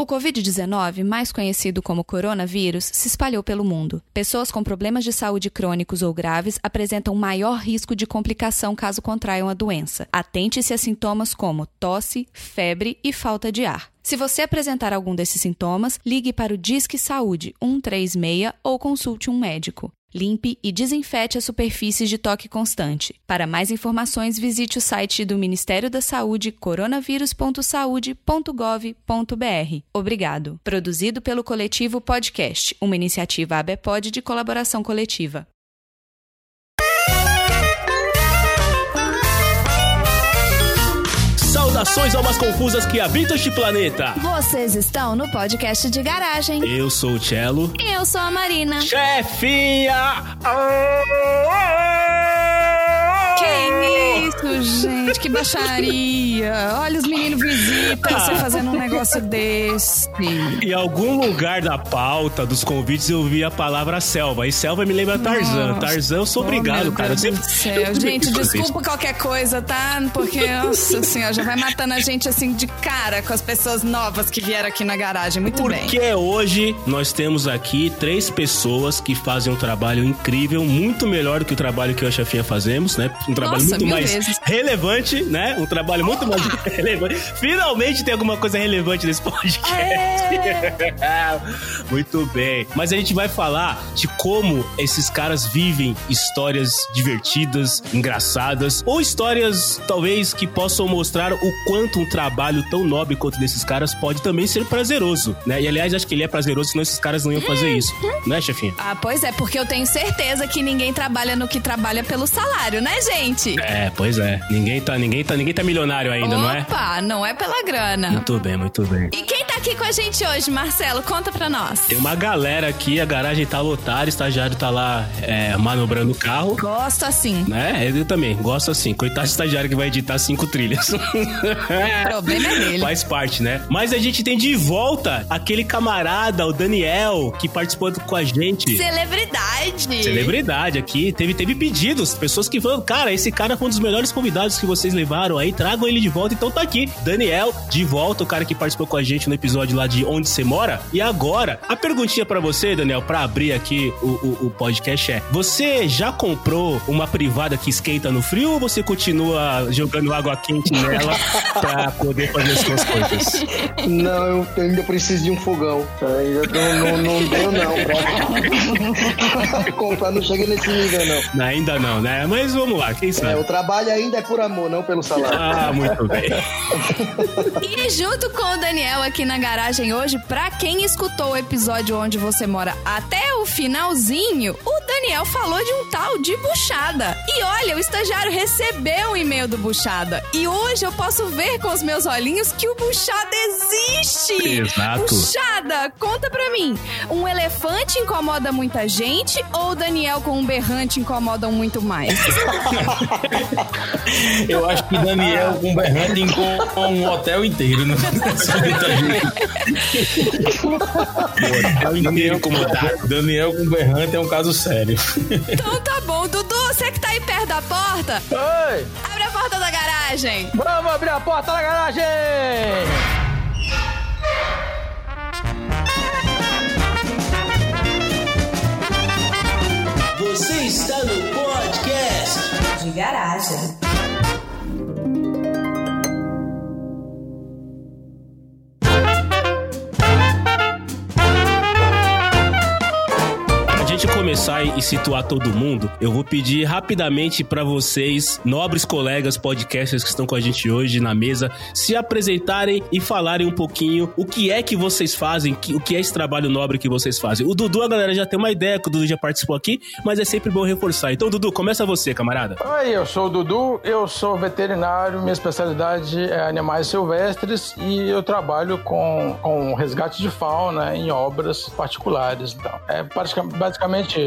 O Covid-19, mais conhecido como coronavírus, se espalhou pelo mundo. Pessoas com problemas de saúde crônicos ou graves apresentam maior risco de complicação caso contraiam a doença. Atente-se a sintomas como tosse, febre e falta de ar. Se você apresentar algum desses sintomas, ligue para o Disque Saúde 136 ou consulte um médico. Limpe e desinfete as superfícies de toque constante. Para mais informações, visite o site do Ministério da Saúde coronavírus.saude.gov.br. Obrigado. Produzido pelo coletivo Podcast, uma iniciativa ABPOD de colaboração coletiva. Saudações almas confusas que habitam este planeta. Vocês estão no podcast de garagem. Eu sou o Cello. E eu sou a Marina. Chefinha! Que isso, gente? Que baixaria. Olha os meninos visitam você fazendo um negócio desse. Em algum lugar da pauta dos convites eu vi a palavra selva. E selva me lembra Tarzan. Nossa. Tarzan eu sou obrigado, oh, cara. Deus Eu do sempre- céu. eu Gente, desculpa qualquer coisa, tá? Porque, nossa senhora, já vai matando a gente assim de cara com as pessoas novas que vieram aqui na garagem. Muito bem. Porque hoje nós temos aqui três pessoas que fazem um trabalho incrível, muito melhor do que o trabalho que eu e a chefinha fazemos, né? Um trabalho Nossa, muito mais vezes. Relevante, né? Um trabalho muito mais relevante. Finalmente tem alguma coisa relevante nesse podcast. muito bem. Mas a gente vai falar de como esses caras vivem histórias divertidas, engraçadas, ou histórias talvez que possam mostrar o quanto um trabalho tão nobre quanto desses caras pode também ser prazeroso, né? E aliás, acho que ele é prazeroso, senão esses caras não iam fazer isso, né, chefinha? Ah, pois é, porque eu tenho certeza que ninguém trabalha no que trabalha pelo salário, né, gente? É, pois é. Ninguém tá, ninguém tá, ninguém tá milionário ainda, não é? Opa, não é pela grana. Muito bem, muito bem. E quem tá aqui com a gente hoje, Marcelo? Conta pra nós. Tem uma galera aqui, a garagem tá lotada, o estagiário tá lá é, manobrando o carro. Gosto assim. Né? Eu também, gosto assim. Coitado do estagiário que vai editar cinco trilhas. O problema é dele. Faz parte, né? Mas a gente tem de volta aquele camarada, o Daniel, que participou com a gente. Celebridade. Celebridade aqui, teve, teve pedidos, pessoas que falaram, cara, esse cara foi um dos melhores convidados que vocês levaram aí, tragam ele de volta, então tá aqui. Daniel, de volta, o cara que participou com a gente no episódio lá de Onde Você Mora. E agora, a perguntinha pra você, Daniel, pra abrir aqui o, o, o podcast é, você já comprou uma privada que esquenta no frio ou você continua jogando água quente nela pra poder fazer as suas coisas? Não, eu ainda preciso de um fogão. Ainda não, não, não deu não pra comprar, não cheguei nesse nível não. Ainda não, né? Mas vamos lá, quem É, sabe? o trabalho ainda é por amor, não pelo salário. Ah, muito bem. E junto com o Daniel aqui na garagem hoje, pra quem escutou o episódio onde você mora até o finalzinho, o Daniel falou de um tal de buchada. E olha, o estagiário recebeu o e-mail do buchada. E hoje eu posso ver com os meus olhinhos que o buchada existe. Exato. Buchada, conta pra mim. Um elefante incomoda muita gente ou o Daniel com um berrante incomodam muito mais? Eu acho que Daniel com berrante com um hotel inteiro. Né? Tá inteiro incomodado. Daniel com berrante é um caso sério. então tá bom, Dudu, você que tá aí perto da porta, Oi! abre a porta da garagem. Vamos abrir a porta da garagem! Você está no. De garagem. Começar e situar todo mundo, eu vou pedir rapidamente pra vocês, nobres colegas podcasters que estão com a gente hoje na mesa, se apresentarem e falarem um pouquinho o que é que vocês fazem, o que é esse trabalho nobre que vocês fazem. O Dudu, a galera já tem uma ideia, que o Dudu já participou aqui, mas é sempre bom reforçar. Então, Dudu, começa você, camarada. Oi, eu sou o Dudu, eu sou veterinário, minha especialidade é animais silvestres e eu trabalho com, com resgate de fauna em obras particulares. Então, é pratica-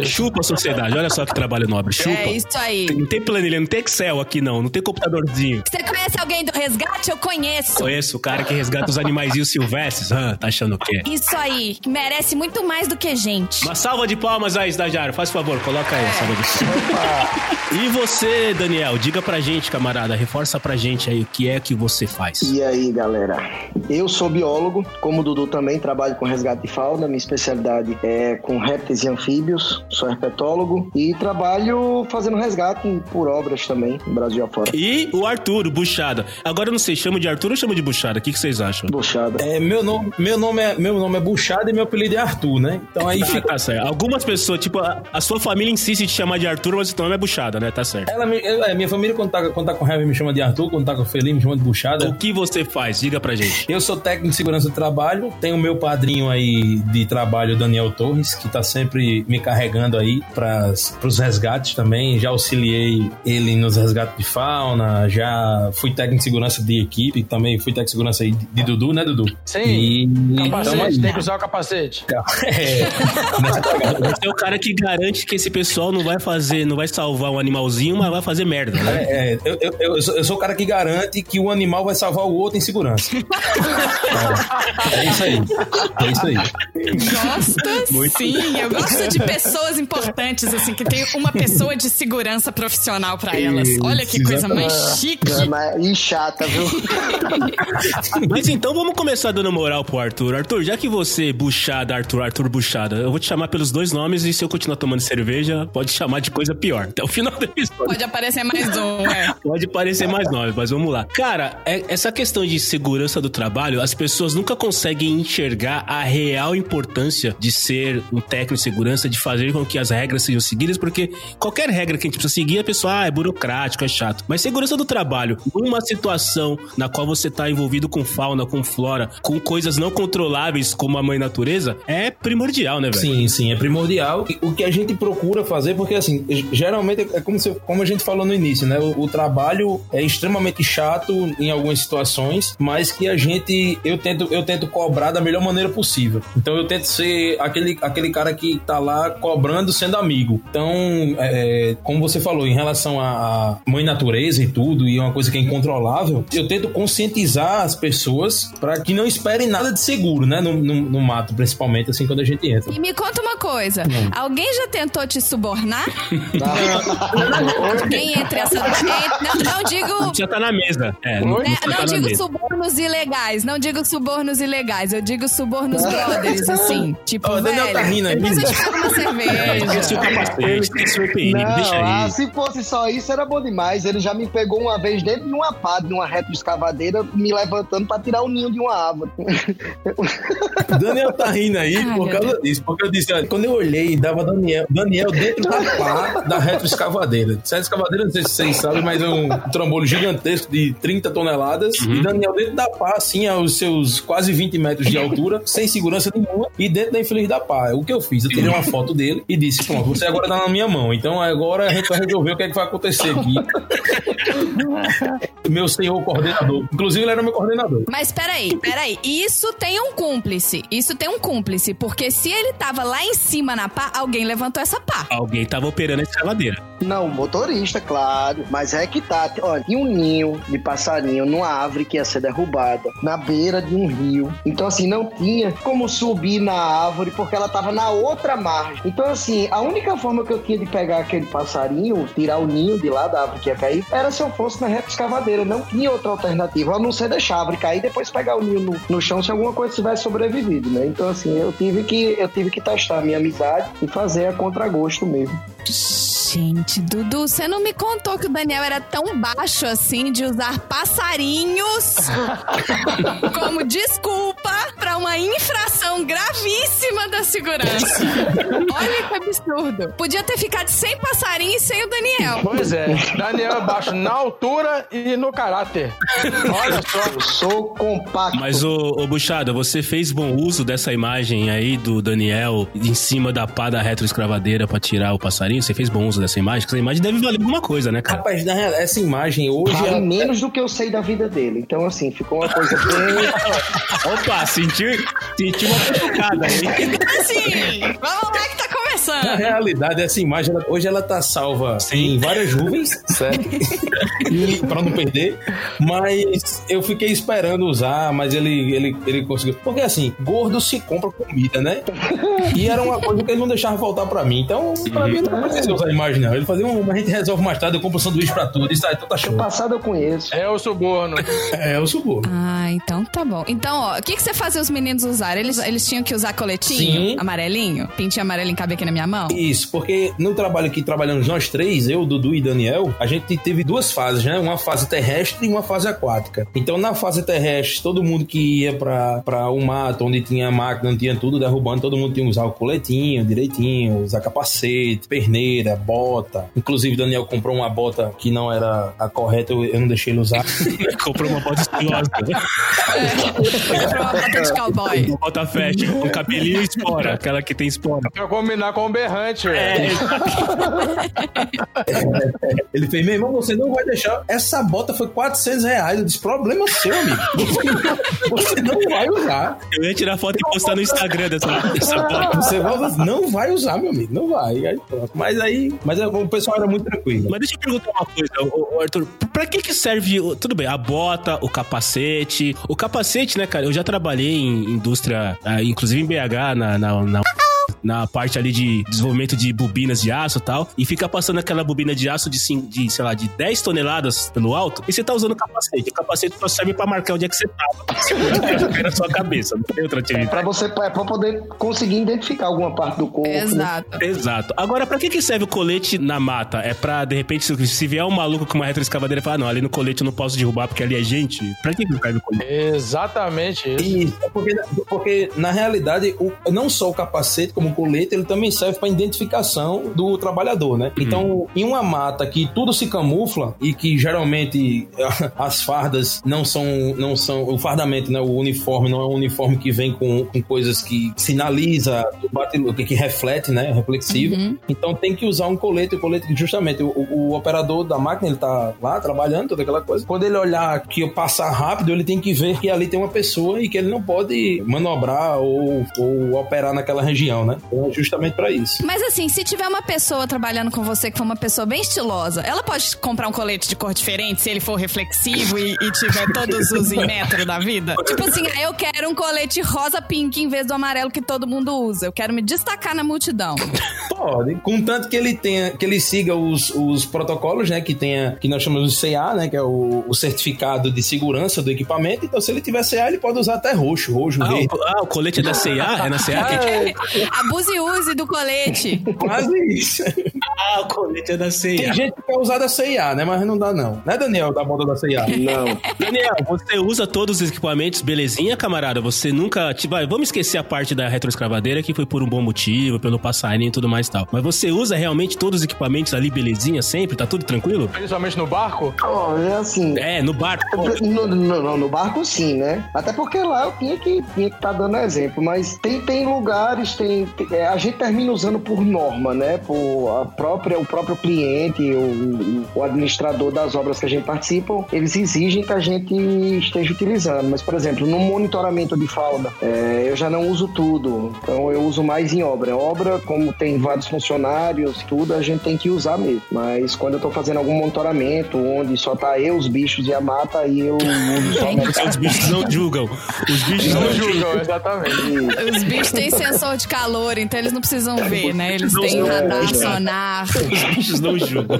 Chupa a sociedade, olha só que trabalho nobre. Chupa. É isso aí. Não tem planilha, não tem Excel aqui não, não tem computadorzinho. Você conhece alguém do resgate? Eu conheço. Conheço o cara que resgata os animaizinhos silvestres. Ah, tá achando o quê? Isso aí, merece muito mais do que gente. Uma salva de palmas aí, estagiário. Faz favor, coloca aí a salva de palmas. E você, Daniel, diga pra gente, camarada, reforça pra gente aí o que é que você faz. E aí, galera? Eu sou biólogo, como o Dudu também, trabalho com resgate de fauna. Minha especialidade é com répteis e anfíbios, sou herpetólogo e trabalho fazendo resgate por obras também, no Brasil afora. E o Arthur, o Buchada. Agora eu não sei, chamo de Arthur ou chamo de Buchada? O que, que vocês acham? Buchada. É, meu, nome, meu, nome é, meu nome é Buchada e meu apelido é Arthur, né? Então aí Tá, fica. tá certo. Algumas pessoas, tipo, a, a sua família insiste em te chamar de Arthur, mas o nome é Buchada, né? Tá certo. Ela, ela- é, minha família, quando tá, quando tá com raiva, me chama de Arthur, quando tá com feliz, me chama de O Buchada. que você faz? Diga pra gente. Eu sou técnico de segurança do trabalho, tenho o meu padrinho aí de trabalho, Daniel Torres, que tá sempre me carregando aí para os resgates também. Já auxiliei ele nos resgates de fauna, já fui técnico de segurança de equipe, também fui técnico de segurança aí de, de Dudu, né, Dudu? Sim. E Capacete, tem que usar o capacete. É. Você é o cara que garante que esse pessoal não vai fazer, não vai salvar um animalzinho, mas vai fazer merda, né? É, é, eu, eu, eu sou, eu sou o cara que garante que o animal vai salvar o outro em segurança. É, é isso aí. É isso aí. Gosto sim, eu gosto de pessoas importantes, assim, que tem uma pessoa de segurança profissional pra elas. Olha que coisa mais chique. É, E chata, viu? Mas então vamos começar dando moral pro Arthur. Arthur, já que você, Buchada, Arthur, Arthur Buchada, eu vou te chamar pelos dois nomes e se eu continuar tomando cerveja, pode chamar de coisa pior. Até o final do episódio. Pode aparecer mais um, é. Pode parecer mais nove, mas vamos lá. Cara, é- essa questão de segurança do trabalho, as pessoas nunca conseguem enxergar a real importância de ser um técnico de segurança, de fazer com que as regras sejam seguidas, porque qualquer regra que a gente precisa seguir, a pessoa, ah, é burocrático, é chato. Mas segurança do trabalho, numa situação na qual você tá envolvido com fauna, com flora, com coisas não controláveis como a mãe natureza, é primordial, né, velho? Sim, sim, é primordial. O que a gente procura fazer, porque assim, geralmente é como, se- como a gente falou no início, né? O, o trabalho é extremamente chato em algumas situações, mas que a gente, eu tento, eu tento cobrar da melhor maneira possível. Então eu tento ser aquele, aquele cara que tá lá cobrando sendo amigo. Então, é, como você falou, em relação à mãe natureza e tudo, e é uma coisa que é incontrolável, eu tento conscientizar as pessoas para que não esperem nada de seguro, né? No, no, no mato, principalmente, assim, quando a gente entra. E me conta uma coisa, alguém já tentou te subornar? Alguém entre essa... Não, não digo... Já tá na mesa. É, não, né, já tá não na digo mesa. subornos ilegais, não digo subornos ilegais, eu digo subornos brothers, assim. Tipo, Ó, o Daniel velho, tá rindo depois eu te pago uma Esqueci o cerveja. capacete, esqueci o EPI, Não, deixa ah, aí. se fosse só isso, era bom demais. Ele já me pegou uma vez dentro de uma pá, de uma retroescavadeira, me levantando pra tirar o ninho de uma árvore. O Daniel tá rindo aí Ai, por causa disso. Porque eu disse, olha, quando eu olhei, dava Daniel, Daniel dentro da pá da retroescavadeira. Essa escavadeira, não sei se vocês sabem, mas é um trambolho gigantesco de 30 toneladas. E Daniel dentro da pá, assim, aos seus quase 20 metros de altura, sem segurança nenhuma, e dentro da infeliz da pá. O que eu fiz? Eu tirei uma foto dele e disse: Pronto, você agora tá na minha mão. Então agora a gente vai resolver o que é que vai acontecer aqui. meu senhor coordenador. Inclusive, ele era meu coordenador. Mas peraí, peraí. Isso tem um cúmplice. Isso tem um cúmplice. Porque se ele tava lá em cima na pá, alguém levantou essa pá. Alguém tava operando a escavadeira. Não, motorista, claro. Mas é que tá. Olha, tinha um ninho de passarinho numa árvore que ia ser derrubada, na beira de um rio. Então, assim, não tinha como subir na árvore porque ela tava na outra margem. Então, assim, a única forma que eu tinha de pegar aquele passarinho, tirar o ninho de lá da árvore que ia cair, era se eu fosse na reta escavadeira. Não tinha outra alternativa, a não ser deixar árvore cair e depois pegar o ninho no, no chão se alguma coisa tivesse sobrevivido, né? Então, assim, eu tive que, eu tive que testar a minha amizade e fazer a contragosto mesmo. Gente, Dudu, você não me contou que o Daniel era tão baixo assim de usar passarinhos como desculpa pra uma infração gravíssima da segurança. Olha que absurdo. Podia ter ficado sem passarinho e sem o Daniel. Pois é, Daniel é baixo na altura e no caráter. Olha só. Eu sou compacto. Mas, ô, ô Buchada, você fez bom uso dessa imagem aí do Daniel em cima da pá da retroescravadeira pra tirar o passarinho? Você fez bom uso dessa imagem? Porque essa imagem deve valer alguma coisa, né, cara? Rapaz, na real, essa imagem hoje Vale é menos do que eu sei da vida dele. Então, assim, ficou uma coisa bem. Opa, sentiu, sentiu uma cutucada aí. Assim, vamos lá que tá Na realidade, essa imagem, ela- hoje ela tá salva Sim. em várias nuvens, certo? pra não perder. Mas eu fiquei esperando usar, mas ele, ele, ele conseguiu. Porque assim, gordo se compra comida, né? E era uma coisa que ele não deixava faltar pra mim. Então, pra mim, não precisa usar a imagem, não. Ele fazia um, a gente resolve mais tarde, eu compro um sanduíche pra tudo. Isso aí, então tá show. Passado eu conheço. É o suborno. É, eu subo. Ah, então tá bom. Então, ó, o que, que você fazia os meninos usarem? Eles, eles tinham que usar coletinho? Sim. Amarelinho? Pintinho amarelinho cabe aqui na minha mão? Isso, porque no trabalho que trabalhamos nós três, eu, Dudu e Daniel, a gente teve duas fases, né? Uma fase terrestre e uma fase aquática. Então, na fase terrestre, todo mundo que ia pra, pra um mato, onde tinha máquina, não tinha tudo derrubando, todo mundo tinha que usar o coletinho direitinho, usar capacete, perneira, bota. Inclusive, Daniel comprou uma bota que não era a correta, eu, eu não deixei ele usar. Comprou uma bota estilosa. Comprou uma bota de cowboy. Uma bota fashion, com cabelinho e espora. Aquela que tem espora. Pra combinar com o berrante. É, Ele fez, meu irmão, você não vai deixar. Essa bota foi 400 reais. Eu disse, problema seu, amigo. Você não vai usar. eu ia tirar foto e postar no Instagram dessa, dessa bota. Você vai usar. Não vai usar, meu amigo. Não vai. Aí, mas aí. Mas o pessoal era muito tranquilo. Mas deixa eu perguntar uma coisa, Arthur. Pra que que serve, tudo bem, a bota, o capacete? O capacete, né, cara, eu já trabalhei em indústria, ah, inclusive em BH, na, na, na, na parte ali de desenvolvimento de bobinas de aço e tal, e fica passando aquela bobina de aço de, de, sei lá, de 10 toneladas pelo alto, e você tá usando o capacete. O capacete só serve pra marcar onde é que você tava. Na sua cabeça, não tem outra atividade. Pra você pra pra poder conseguir identificar alguma parte do corpo. né? Exato. Exato. Agora, pra que que serve o colete na mata? É pra, de repente, se, se vier um maluco com uma retroescavadeira e falar, não, ali no colete eu não posso derrubar porque ali é gente. Pra que que serve o colete? Exatamente isso. Isso, é porque, porque na realidade, o- não só o capacete, como o colete, ele também serve para identificação do trabalhador, né? Então, em uma mata que tudo se camufla e que geralmente as fardas não são, não são o fardamento, né? O uniforme não é um uniforme que vem com, com coisas que sinaliza, que, que reflete, né? Reflexivo. Então tem que usar um colete, o colete que justamente o, o- o operador da máquina, ele tá lá trabalhando, toda aquela coisa. Quando ele olhar que eu passar rápido, ele tem que ver que ali tem uma pessoa e que ele não pode manobrar ou, ou operar naquela região, né? Então é justamente para isso. Mas assim, se tiver uma pessoa trabalhando com você que for uma pessoa bem estilosa, ela pode comprar um colete de cor diferente se ele for reflexivo e, e tiver todos os em metro da vida? Tipo assim, ah, eu quero um colete rosa pink em vez do amarelo que todo mundo usa. Eu quero me destacar na multidão. Pode. Contanto que ele tenha, que ele siga os, os protocolos, né? Que tenha, que nós chamamos de CA, né? Que é o, o certificado de segurança do equipamento. Então, se ele tiver CA, ele pode usar até roxo, roxo, Ah, verde. o, ah, o colete é da C&A? É na C&A que... Abuse e use do colete. Quase isso. Ah, o colete é da C&A. Tem gente que quer usar da CIA, né? Mas não dá, não. Né, Daniel, da moda da CIA? Não. Daniel, você usa todos os equipamentos, belezinha, camarada? Você nunca. Tipo, vai, vamos esquecer a parte da retroescavadeira que foi por um bom motivo, pelo passarinho e tudo mais e tal. Mas você usa realmente todos os equipamentos ali, belezinha, sempre? Tá tudo tranquilo? Principalmente no barco. Ó, é assim. É, no barco. No, no- no- no barco sim, né? Até porque lá eu tinha que tinha que estar dando exemplo, mas tem, tem lugares, tem, a gente termina usando por norma, né? Por a própria o próprio cliente, o, o- administrador das obras que a gente participa, eles exigem que a gente esteja utilizando. Mas por exemplo, no monitoramento de fauna, é, eu já não uso tudo, então eu uso mais em obra. Obra, como tem vários funcionários, tudo a gente tem que usar mesmo. Mas quando eu tô fazendo algum monitoramento, onde só tá eu, os bichos e a mata, aí eu uso só Porque os bichos não julgam. Os bichos não, Não julgam, exatamente. Os bichos têm sensor de calor, então eles não precisam ver, né? Eles têm radar, é. sonar. Os bichos não julgam.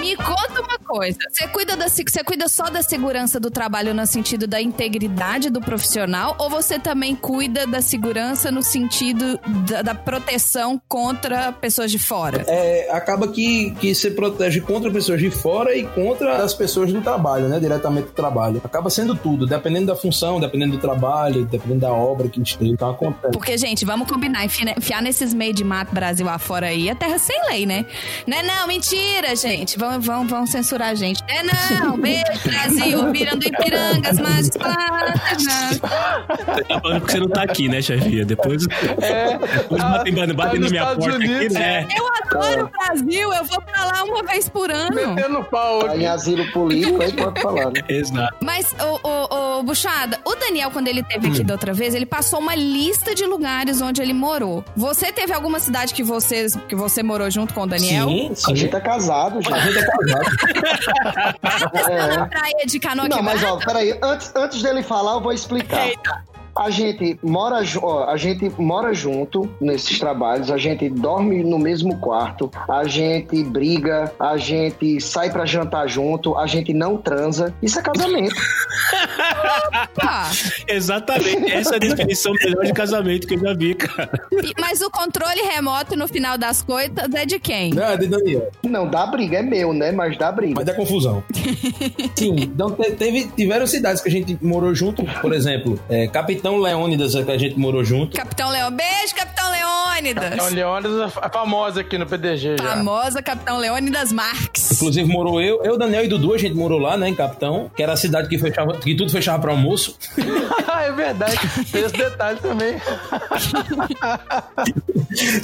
Me conta coisa. Você cuida, da, se- você cuida só da segurança do trabalho no sentido da integridade do profissional ou você também cuida da segurança no sentido da, da proteção contra pessoas de fora? É, acaba que, que você protege contra pessoas de fora e contra as pessoas do trabalho, né? Diretamente do trabalho. Acaba sendo tudo, dependendo da função, dependendo do trabalho, dependendo da obra que esteja. Então acontece. Porque, gente, vamos combinar, enfiar, nesses meios de mato Brasil afora aí, é terra sem lei, né? Não é não, mentira, gente. Vão, vão, vão censurar a gente. É não, beijo, Brasil, virando Ipirangas, mas Você tá falando porque você não tá aqui, né, chefia? Depois, depois Ah, batem, batem, tá na minha Estados porta aqui, Unidos. né? Eu adoro o Brasil, eu vou pra lá uma vez por ano. Metendo pau Tá aqui. em asilo político, aí pode falar, né? Exato. Mas, ô, ô, ô, Buchada, o Daniel, quando ele teve aqui da outra vez, ele passou uma lista de lugares onde ele morou. Você teve alguma cidade que, vocês, que você morou junto com o Daniel? Sim, A sim. gente é casado já. A gente é casado. Tá É. na praia de Canoa Não, mas ó, peraí, antes, antes dele falar, eu vou explicar. A gente mora, ó, a gente mora junto nesses trabalhos, a gente dorme no mesmo quarto, a gente briga, a gente sai pra jantar junto, a gente não transa. Isso é casamento. Exatamente. Essa é a definição melhor de casamento que eu já vi, cara. mas o controle remoto, no final das coisas, é de quem? Não, é de Daniel. Não, dá briga, é meu, né? Mas dá briga. Mas dá confusão. Sim, então te- teve, tiveram cidades que a gente morou junto, por exemplo, é, Capitão Leônidas, que a gente morou junto. Capitão Leão. Beijo, Capitão Leônidas. Então, Leônidas é famosa aqui no PDG já. Famosa Capitão Leônidas Marques. Inclusive morou eu, eu, Daniel e Dudu, a gente morou lá, né, em Capitão, que era a cidade que fechava, que tudo fechava para almoço. é verdade. Tem esse detalhe também.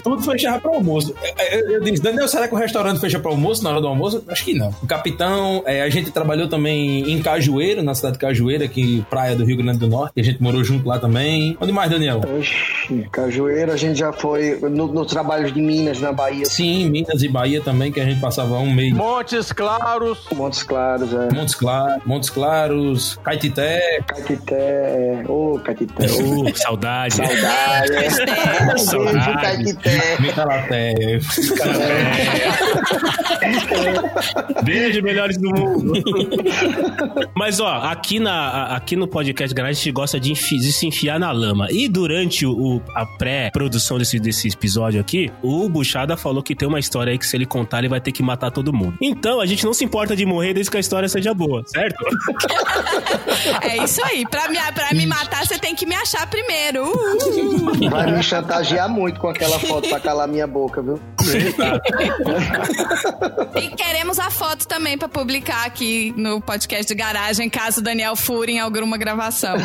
tudo fechava para almoço. Eu, eu, eu disse, Daniel, será que o restaurante fecha para almoço na hora do almoço? Acho que não. O Capitão, é, a gente trabalhou também em Cajueiro, na cidade de Cajueiro, aqui praia do Rio Grande do Norte, e a gente morou junto lá também. Onde mais, Daniel? Oxi, Cajueiro, a gente já foi no, no trabalho de Minas, na Bahia, Sim, Minas e Bahia também, que a gente passava um mês. Montes Claros. Montes Claros, é. Montes Claros, Montes Claros, Caetité, Caetité, é. Ô, Caetité, ô, Uh, saudade. saudade. é. Beijo, Saudade. Caetité. Mitalaté. Beijo, melhores do mundo. Mas, ó, aqui, na, aqui no podcast Garage a gente gosta de, enfi- de se enfiar na lama. E durante o, a pré-produção desse, desse episódio aqui, o Buchada falou que tem uma história aí que se ele contar, ele vai ter que matar todo mundo. Então, a gente não se importa de morrer desde que a história seja boa, certo? É isso aí. Pra me, pra me matar, você tem que me achar primeiro. Uh. Vai me chantagear muito com aquela foto pra calar minha boca, viu? E queremos a foto também pra publicar aqui no podcast de garagem, caso o Daniel fure em alguma gravação.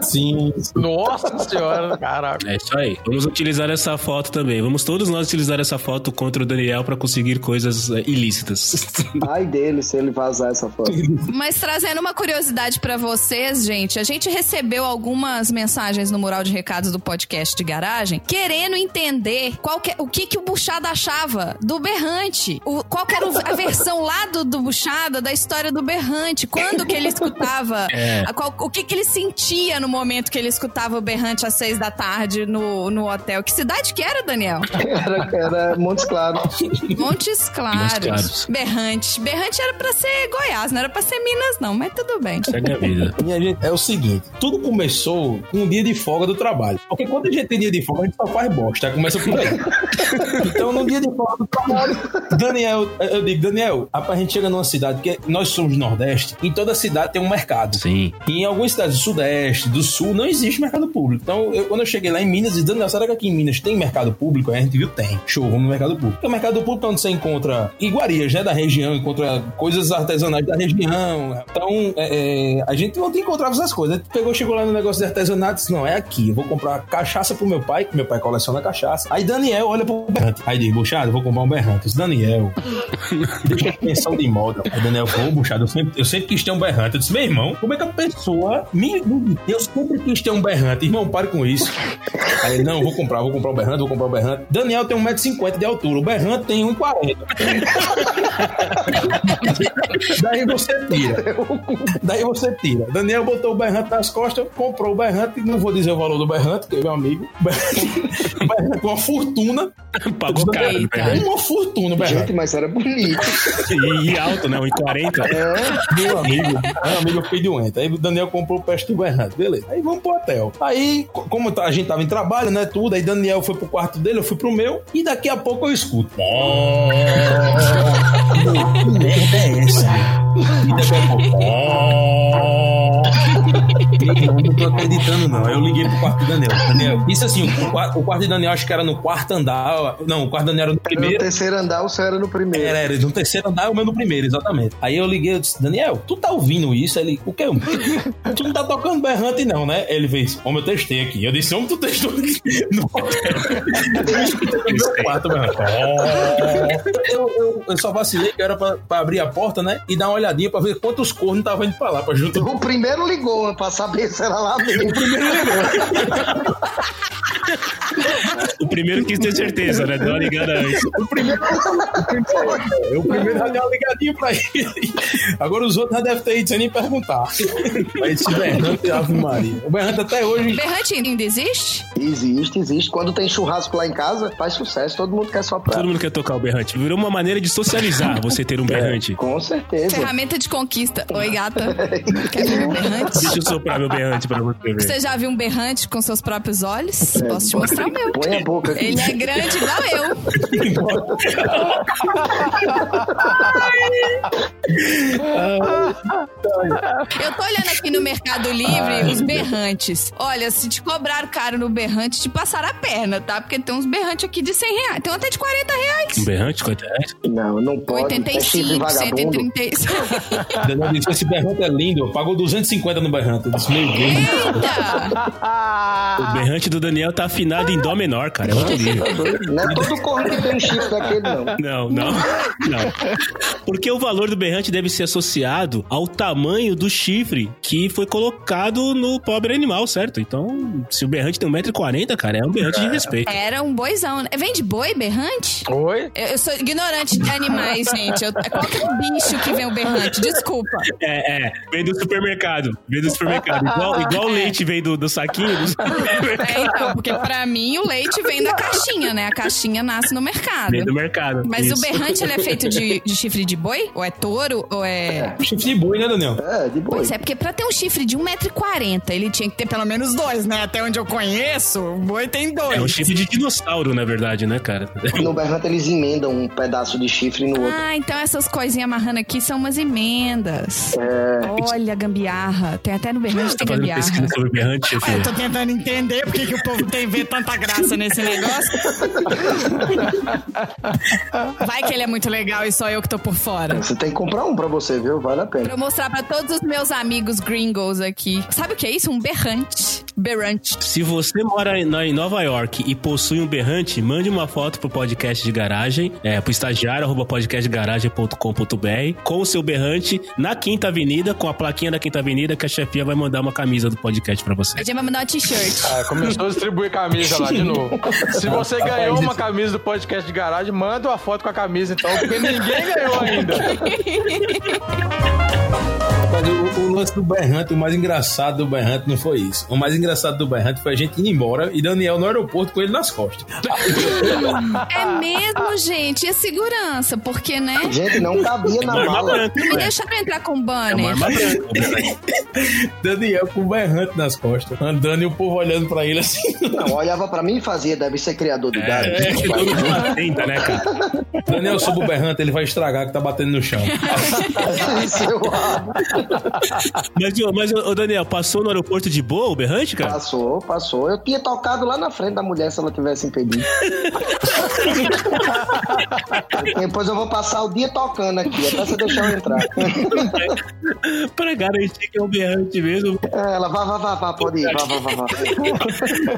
Sim. Nossa senhora, caraca. É isso aí. Vamos utilizar essa foto também. Vamos todos nós utilizar essa foto contra o Daniel pra conseguir coisas é, ilícitas. Ai dele se ele vazar essa foto. Mas trazendo uma curiosidade pra vocês, gente, a gente recebeu algumas mensagens no mural de recados do podcast de garagem, querendo entender qual que- o que, que o Buchada achava do Berrante. O, qual que era a versão lá do, do Buchada da história do Berrante. Quando que ele escutava, É. a qual- o que, que ele sentia no momento que ele escutava o Berrante às seis da tarde no, no hotel. Que cidade que era, Daniel? Era, era Montes Claros. Montes Claros. Claros. Berrante. Berrante era pra ser Goiás, não era pra ser Minas, não, mas tudo bem. Segue a vida. Minha gente, é o seguinte, tudo começou com um dia de folga do trabalho. Porque quando a gente tem dia de folga, a gente só faz bosta. Começa por aí. então, no dia de folga do trabalho, Daniel, eu digo, Daniel, rapaz, a gente chega numa cidade que nós somos do Nordeste, em toda cidade tem um mercado. Sim. E em algumas cidades do Sudeste, do Sul, não existe mercado público. Então, eu- quando eu cheguei lá em Minas, disse, Daniel, será que aqui em Minas tem mercado público? Aí a gente viu, tem. Show, vamos no mercado público. O mercado público é onde você encontra iguarias, né, da região, encontra coisas artesanais da região. Então, é, é, a gente ontem encontrava essas coisas. A gente pegou, chegou lá no negócio de artesanato e disse, não, é aqui. Eu vou comprar cachaça pro meu pai, que meu pai coleciona cachaça. Aí Daniel olha pro berrante. Aí diz, Buchado, vou comprar um berrante. Daniel, deixa de pensão de moda. Aí Daniel falou, Buchado, eu sempre, eu sempre quis ter um berrante. Eu disse, meu irmão, como é que a pessoa... Me, eu sempre quis ter um berrante. Irmão, pare com isso. Aí ele, não, vou comprar, vou comprar um berrante, vou comprar um berrante. Daniel tem 1,50m de altura, o berrante tem 1,40m. Daí você tira. Daí você tira. Daniel botou o berrante nas costas, comprou o berrante, não vou dizer o valor do berrante, que é meu amigo. O berrante, uma fortuna. Pagou caro. Eita. né? Uma fortuna, o Gente, berrante. mas era bonito. E, e alto, né? 1,40. É, Meu amigo, meu amigo, eu fiquei doente. Aí o Daniel comprou o peste do berrante, beleza. Aí vamos pro hotel. Aí, co- como a gente tava em trabalho, né, tudo, aí Daniel foi pro quarto dele, eu fui pro meu, e daqui a pouco eu escuto. Oh, que merda é essa? E daqui a pouco. Oh. Eu não tô acreditando, não. Aí eu liguei pro quarto do Daniel. Daniel, isso assim, o quarto, o quarto de Daniel acho que era no quarto andar. Não, o quarto do Daniel era no no primeiro. terceiro andar, o seu era no primeiro. Era, era no terceiro andar, o meu no primeiro, exatamente. Aí eu liguei, eu disse, Daniel, tu tá ouvindo isso? Ele, o quê? tu não tá tocando berrante, não, né? Ele fez, homem, eu testei aqui. Eu disse, homem, tu testou aqui no no meu quarto, berrante. Eu, eu, eu só vacilei que era pra, pra abrir a porta, né? E dar uma olhadinha pra ver quantos cornos estavam indo pra lá, pra junto. O primeiro ligou pra saber cabeça era lá mesmo. O primeiro quis ter certeza, né? Deu uma ligada antes. O primeiro. o primeiro já deu uma ligadinha pra ele. Agora os outros já devem ter ido sem nem perguntar. Aí esse berrante, Ave Maria. O berrante até hoje. Berrante ainda existe? Existe, existe. Quando tem churrasco lá em casa, faz sucesso. Todo mundo quer soprar. Todo mundo quer tocar o berrante. Virou uma maneira de socializar você ter um berrante. Com certeza. Ferramenta de conquista. Oi, gata. Quer ver meu berrante? Deixa eu soprar meu berrante pra você ver. Você já viu um berrante com seus próprios olhos? Posso te mostrar o meu. Põe a boca aqui. Ele é grande igual eu. Eu tô olhando aqui no Mercado Livre os berrantes. Olha, se te cobrar caro no berrante, te passaram a perna, tá? Porque tem uns berrantes aqui de 100 reais. Tem um até de 40 reais. Um berrante, quanto é? Não, não pode. É chifre 85, vagabundo. 135. Daniel disse: esse berrante é lindo. Pagou 250 no berrante. Eita! O berrante do Daniel tá afinado em dó menor, cara. É outro nível. Não é todo corno que tem um chifre daquele, não. Não, não, não. Porque o valor do berrante deve ser associado ao tamanho do chifre que foi colocado no pobre animal, certo? Então, se o berrante tem 1,40m, cara, é um berrante de respeito. Era um boizão, né? Vem de boi, berrante? Oi? Eu, eu sou ignorante de animais, gente. Eu, qual que é o bicho que vem o berrante? Desculpa. É, é, vem do supermercado. Vem do supermercado. Igual, igual o leite vem do, do saquinho do É, então, porque pra mim o leite vem da caixinha, né? A caixinha nasce no mercado. Vem do mercado. Mas Isso. o berrante, ele é feito de, de chifre de boi? Ou é touro? Ou é... Chifre de boi, né, Daniel? É, de boa. Pois é, porque pra ter um chifre de 1,40m, ele tinha que ter pelo menos dois, né? Até onde eu conheço, o boi tem dois. É um chifre de dinossauro, na verdade, né, cara? No berrante eles emendam um pedaço de chifre no outro. Ah, então essas coisinhas amarrando aqui são umas emendas. Olha, gambiarra. Tem até no berrante Tá tem gambiarra. pesquisa sobre berrante, chefe? Eu tô tentando entender por que, o povo tem ver tanta graça nesse negócio. Vai que ele é muito legal e só eu que tô por fora. Você tem que comprar um pra você, viu? Vale a Pra pena. eu mostrar pra todos os meus amigos gringos aqui. Sabe o que é isso? Um berrante. Berrante. Se você mora em, Nova York e possui um berrante, mande uma foto pro podcast de garagem, é, pro estagiário, arroba podcastdegaragem.com.br, com o seu berrante na Quinta Avenida, com a plaquinha da Quinta Avenida, que a chefia vai mandar uma camisa do podcast pra você. A gente vai mandar uma t-shirt. Ah, começou a distribuir camisa lá de novo. Se você ganhou uma camisa do podcast de garagem, manda uma foto com a camisa então, porque ninguém ganhou ainda. Rapaz, o, o lance do berrante, o mais engraçado do berrante não foi isso. O mais engraçado do berrante foi a gente indo embora e Daniel no aeroporto com ele nas costas. É mesmo, gente. E a segurança? Porque, né? Gente, não cabia na arma mala. branca, Não me velho. deixaram entrar com É uma banner. arma branca. Daniel com o berrante nas costas, andando e o povo olhando pra ele assim. Não, olhava pra mim e fazia, deve ser criador de gado. É, dono de uma tenda, né, cara? Daniel sob o berrante, ele vai estragar que tá batendo no chão. Seu Mas, ô, mas ô, Daniel, passou no aeroporto de boa o berrante, cara? Passou, passou. Eu tinha tocado lá na frente da mulher se ela tivesse impedido. Depois eu vou passar o dia tocando aqui, até você deixar eu entrar. pra garantir que é um berrante mesmo, É, Ela, vá, vá, vá, vá, pode ir, vá, vá, vá, vá.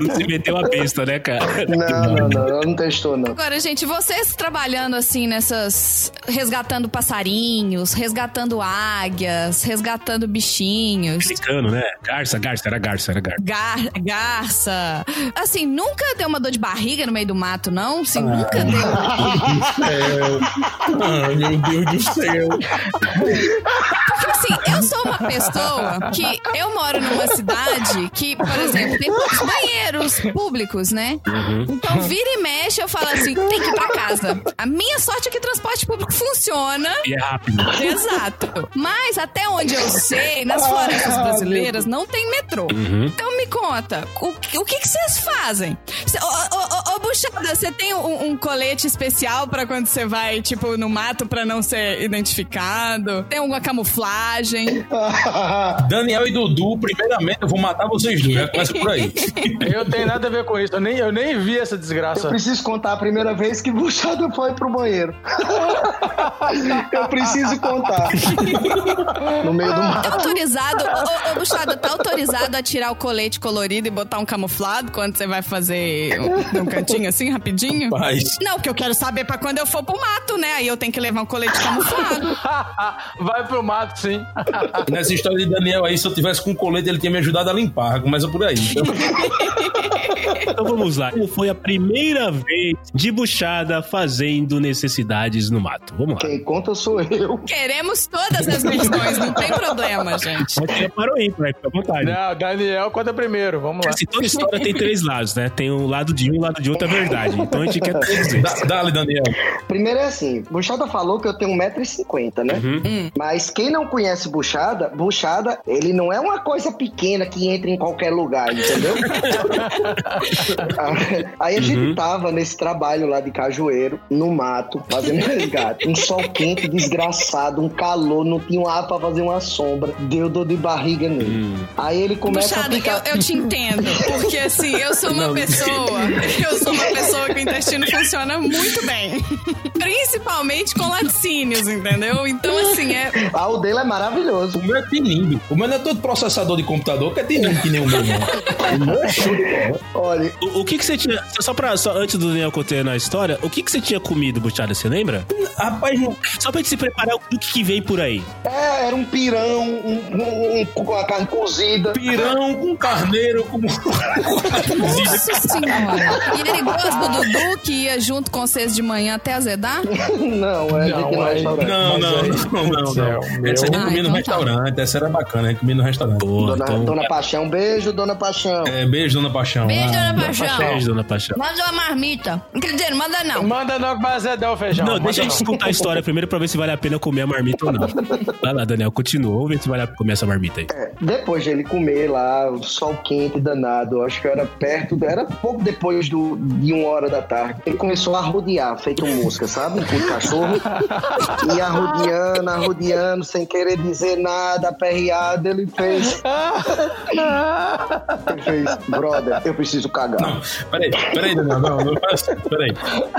não se meteu a besta, né, cara? Não, não, não, ela não testou, não. Agora, gente, vocês trabalhando assim nessas. resgatando passarinhos, resgatando águias, resgatando bichinhos. Americano, né? Garça, garça, era garça, era garça. Gar- garça. Assim, nunca deu uma dor de barriga no meio do mato, não? Assim, nunca deu. Ai, meu Deus do céu. Porque assim, eu sou uma pessoa que eu moro numa cidade que, por exemplo, tem poucos banheiros públicos, né? Então, vira e mexe, eu falo assim, tem que ir pra casa. A minha sorte é que transporte público funciona. E é rápido. Exato. Mas até onde eu sei, nas florestas brasileiras não tem metrô. Então me conta, o, que- o que que vocês fazem? Cê- Ô, ô, ô, ô, Buchada, você tem um, um colete especial pra quando você vai, tipo, no mato pra não ser identificado? Tem alguma camuflagem? Daniel e Dudu, primeiramente, eu vou matar vocês dois. Já começa por aí. Eu tenho nada a ver com isso. Eu nem, eu nem vi essa Eu desgraça. preciso contar a primeira vez que Buchada foi pro banheiro. Eu preciso contar. No meio do Tá mato. autorizado, ô, ô, ô, Buchada, tá autorizado a tirar o colete colorido e botar um camuflado quando você vai fazer um, um cantinho assim, rapidinho? Mas Não, porque eu quero saber pra quando eu for pro mato, né? Aí eu tenho que levar um colete camuflado. Vai pro mato, Sim. Nessa história de Daniel aí, se eu tivesse com colete, ele tinha me ajudado a limpar. Começa por aí. Então, Então vamos lá. Como foi a primeira vez de buchada fazendo necessidades no mato? Vamos lá. Quem conta sou eu. Queremos todas as versões, não tem problema, gente. Pode ser para o ímpar, fica à vontade. Não, Daniel conta primeiro, vamos lá. Assim, toda história tem três lados, né? Tem um lado de um, um lado de outro é verdade. Então a gente quer dizer. dá- Dá-lhe, Daniel. Primeiro é assim, Buchada falou que eu tenho 1,50m, né? Uhum. Mas quem não conhece Buchada, Buchada, ele não é uma coisa pequena que entra em qualquer lugar, entendeu? Aí a gente tava nesse trabalho lá de cajueiro, no mato, fazendo resgate. Um sol quente, desgraçado, um calor, não tinha um ar pra fazer uma sombra. Deu dor de barriga nele. Aí ele começa a ficar... eu, eu te entendo. Porque assim, eu sou uma Não. pessoa. Eu sou uma pessoa que o intestino funciona muito bem. Principalmente com laticínios, entendeu? Então, assim, é. Ah, o dele é maravilhoso. O meu é tininho. O meu não é todo processador de computador que é tininho que nem o meu, não. O meu é bola. Olha, O, o que que você tinha. Só pra. Só antes do Daniel contar a história, o que que você tinha comido, buchada? Você lembra? Rapaz, não- Só pra gente se preparar do que, que vem por aí. é, era um pirão, um, um, um, com a carne cozida. pirão com carneiro, com. Nossa senhora. E igual as do Dudu que ia junto com vocês de manhã até azedar? Não, é Não, de que no aí- restaurante. Não, não, não, não, não. Essa a gente Ah, comia no então tá. restaurante, essa era bacana, a gente comia no restaurante. Porra, Dona, então. Dona Paixão, beijo, Dona Paixão. É, beijo, dona Paixão. Beijo, Ah, dona Paixão. Beijo, dona Paixão. Manda uma marmita. Quer dizer, não manda não. Manda não que vai azedar o feijão. Não, deixa a gente contar a história primeiro pra ver se vale a pena comer a marmita ou não. Vai lá, Daniel, continua. Vamos ver se pena comer essa marmita aí. Depois de ele comer lá, o sol quente danado, acho que era perto, era pouco depois do, de uma hora da tarde. Ele começou a rodear, feito mosca, sabe? Com o cachorro. E arrodeando, arrodeando, sem querer dizer nada, aperreado, ele fez. Ele fez, brother, eu preciso cagar. Não, peraí, peraí, Daniel, não, não assim, peraí.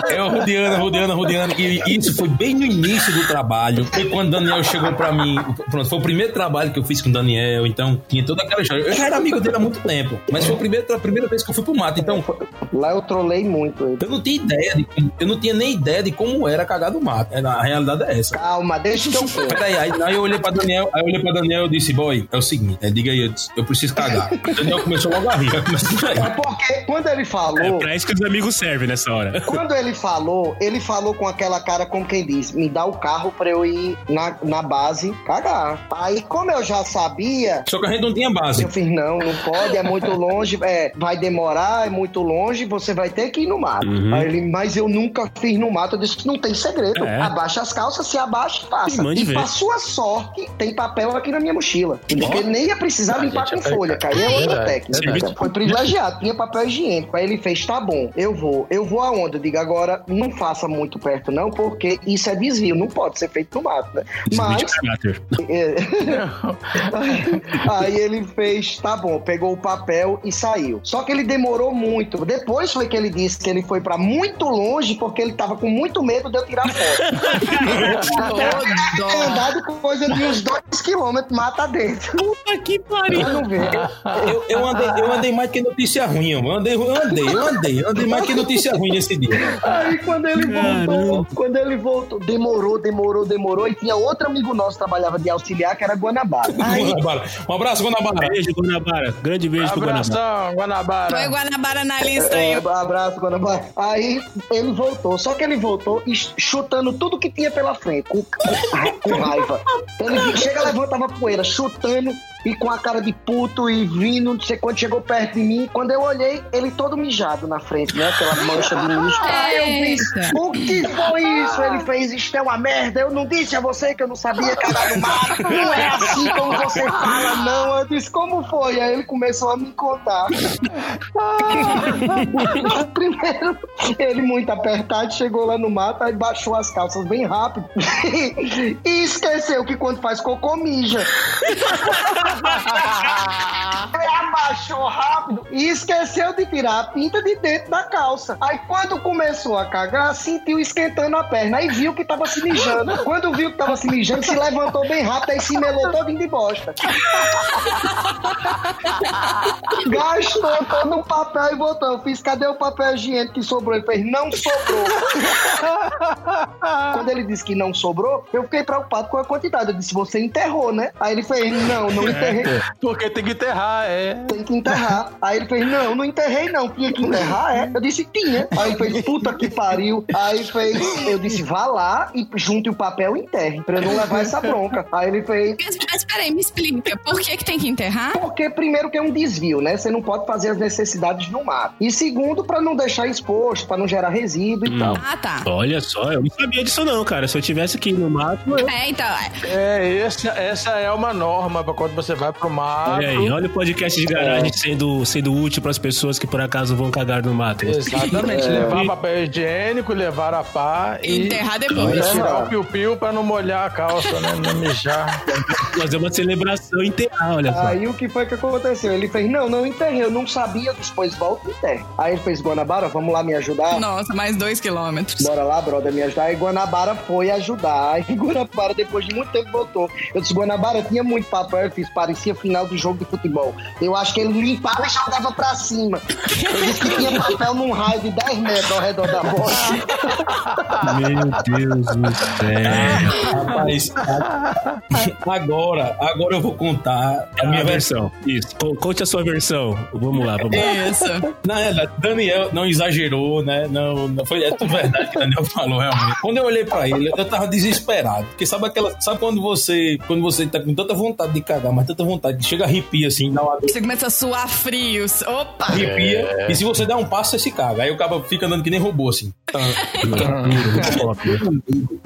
Eu rodeando, rodeando, rodeando, e isso foi bem no início do trabalho. Foi quando o Daniel chegou pra mim. Pronto, foi o primeiro trabalho que eu fiz com o Daniel, então tinha toda aquela história. Eu já era amigo dele há muito tempo, mas foi a primeira, a primeira vez que eu fui pro mato, então Lá eu trolei muito ele. eu não tinha ideia de eu não tinha nem ideia de como era cagar do mato. É, A realidade é essa. Calma, deixa que eu. Peraí, aí, aí eu olhei pra Daniel, aí eu olhei pra Daniel e disse, boy, é o seguinte, é, diga aí, eu, disse, eu preciso cagar. O Daniel começou logo a rir, a É porque quando ele É falou, pra isso que os amigos servem nessa hora. Quando ele falou, ele falou com aquela cara como quem diz: me dá o carro pra eu ir na, na base cagar. Aí, como eu já sabia, Só que a gente não tinha base. eu fiz: não, não pode, é muito longe, é, vai demorar, é muito longe, você vai ter que ir no mato. Uhum. Aí ele, mas eu nunca fiz no mato. Eu disse: não tem segredo. É. Abaixa as calças, se abaixa, faça. E mande E pra sua sorte, tem papel aqui na minha mochila. Porque ele nem ia precisar Ah, limpar gente, com é folha, cara. É outra técnica. Foi privilegiado, tinha papel higiênico. Aí ele fez, tá bom, eu vou. Eu vou aonde? Eu digo, agora não faça muito perto não, porque isso é desvio, não pode ser feito no mato, né? Mas... Aí ele fez, tá bom, pegou o papel e saiu. Só que ele demorou muito. Depois foi que ele disse que ele foi pra muito longe porque ele tava com muito medo de eu tirar foto. Tinha andado com coisa de uns dois quilômetros mata dentro. Puta que pariu. Eu, eu, andei, eu andei mais que notícia ruim, eu andei, eu andei, eu andei, eu andei mais que notícia ruim nesse dia. Aí quando ele voltou, Caramba. quando ele voltou, demorou, demorou, demorou. E tinha outro amigo nosso que trabalhava de auxiliar, que era Guanabara. Aí Guanabara. Um abraço, Guanabara. Beijo, Guanabara. Grande beijo pro Guanabara. Abração, Guanabara. Põe Guanabara na lista É, aí. abraço, Guanabara. Aí ele voltou, só que ele voltou e chutando tudo que tinha pela frente, com, com- raiva. Ele chega, levantava poeira, chutando e com a cara de puto e vindo, não sei quando chegou perto de mim. Quando eu olhei, ele todo mijado na frente, né? Aquela mancha de mijo. Aí eu fiz, Eita. o que foi isso? Ele fez, isto é uma merda. Eu não disse a você que eu não sabia cagar no mato. Não é assim como você fala, não. Eu disse, como foi? Aí ele começou a me contar. Primeiro, ele muito apertado, chegou lá no mato, aí baixou as calças bem rápido. e esqueceu que quando faz cocô, mija. É a abaixou rápido e esqueceu de tirar a pinta de dentro da calça. Aí quando começou a cagar, sentiu esquentando a perna. Aí viu que tava se mijando. Quando viu que tava se mijando, se levantou bem rápido e se melou todinho de bosta. Gastou todo o papel e botou. Eu fiz, cadê o papel higiênico que sobrou? Ele fez, não sobrou. Quando ele disse que não sobrou, eu fiquei preocupado com a quantidade. Eu disse, você enterrou, né? Aí ele fez, não, não enterrei. Porque tem que enterrar, é. Tem que enterrar. Aí ele fez, não, não enterrei não. Tinha que enterrar, é? Eu disse, tinha. Aí ele fez, puta que pariu. Aí fez, eu disse, vá lá e junte o papel e enterre, pra eu não levar essa bronca. Aí ele fez, Mas, mas peraí, me explica. Por que, que tem que enterrar? porque primeiro que é um desvio, né? Você não pode fazer as necessidades no mar. E segundo, pra não deixar exposto, pra não gerar resíduo e tal. Ah, tá. Olha só, eu não sabia disso não, cara. Se eu tivesse aqui no mato, eu... É, então. é. É, essa, essa é uma norma pra quando você vai pro mar. Olha aí, olha o podcast de garagem sendo, sendo útil pras pessoas que por acaso vão cagar no mato. Exatamente, levar papel higiênico, levar a pá e Enterrar e depois. tirar o piu-piu pra não molhar a calça, né? Não mijar. Fazer uma celebração e enterrar, olha só. Aí o que foi que aconteceu? Ele fez, não, não enterrei, eu não sabia, depois volta e enterre. Aí ele fez, Guanabara, vamos lá me ajudar? Nossa, mais dois quilômetros. Bora lá, brother, me ajudar. Aí Guanabara foi ajudar. Aí Guanabara, depois de muito tempo, voltou. Eu disse, Guanabara, tinha muito papel. Eu fiz, parecia final de jogo de futebol. Eu acho que ele limpava e jogava pra cima. Eu disse que tinha papel num raio de 10 metros ao redor da bola. Meu Deus do céu. Rapaz, a- agora, agora eu vou contar A minha versão. Isso. Co- Conte a sua versão. Vamos lá, vamos lá. Isso. Na realidade, Daniel não exagerou, né? Não, não foi é tudo verdade que o Daniel falou realmente. Quando eu olhei pra ele, eu tava desesperado. Porque sabe aquela. Sabe quando você. Quando você tá com tanta vontade de cagar, mas tanta vontade que chega a arrepia assim, dá uma dor, Você começa a suar frios. Opa! arrepia. E se você der um passo, você se caga. Aí o cara fica andando que nem robô, assim.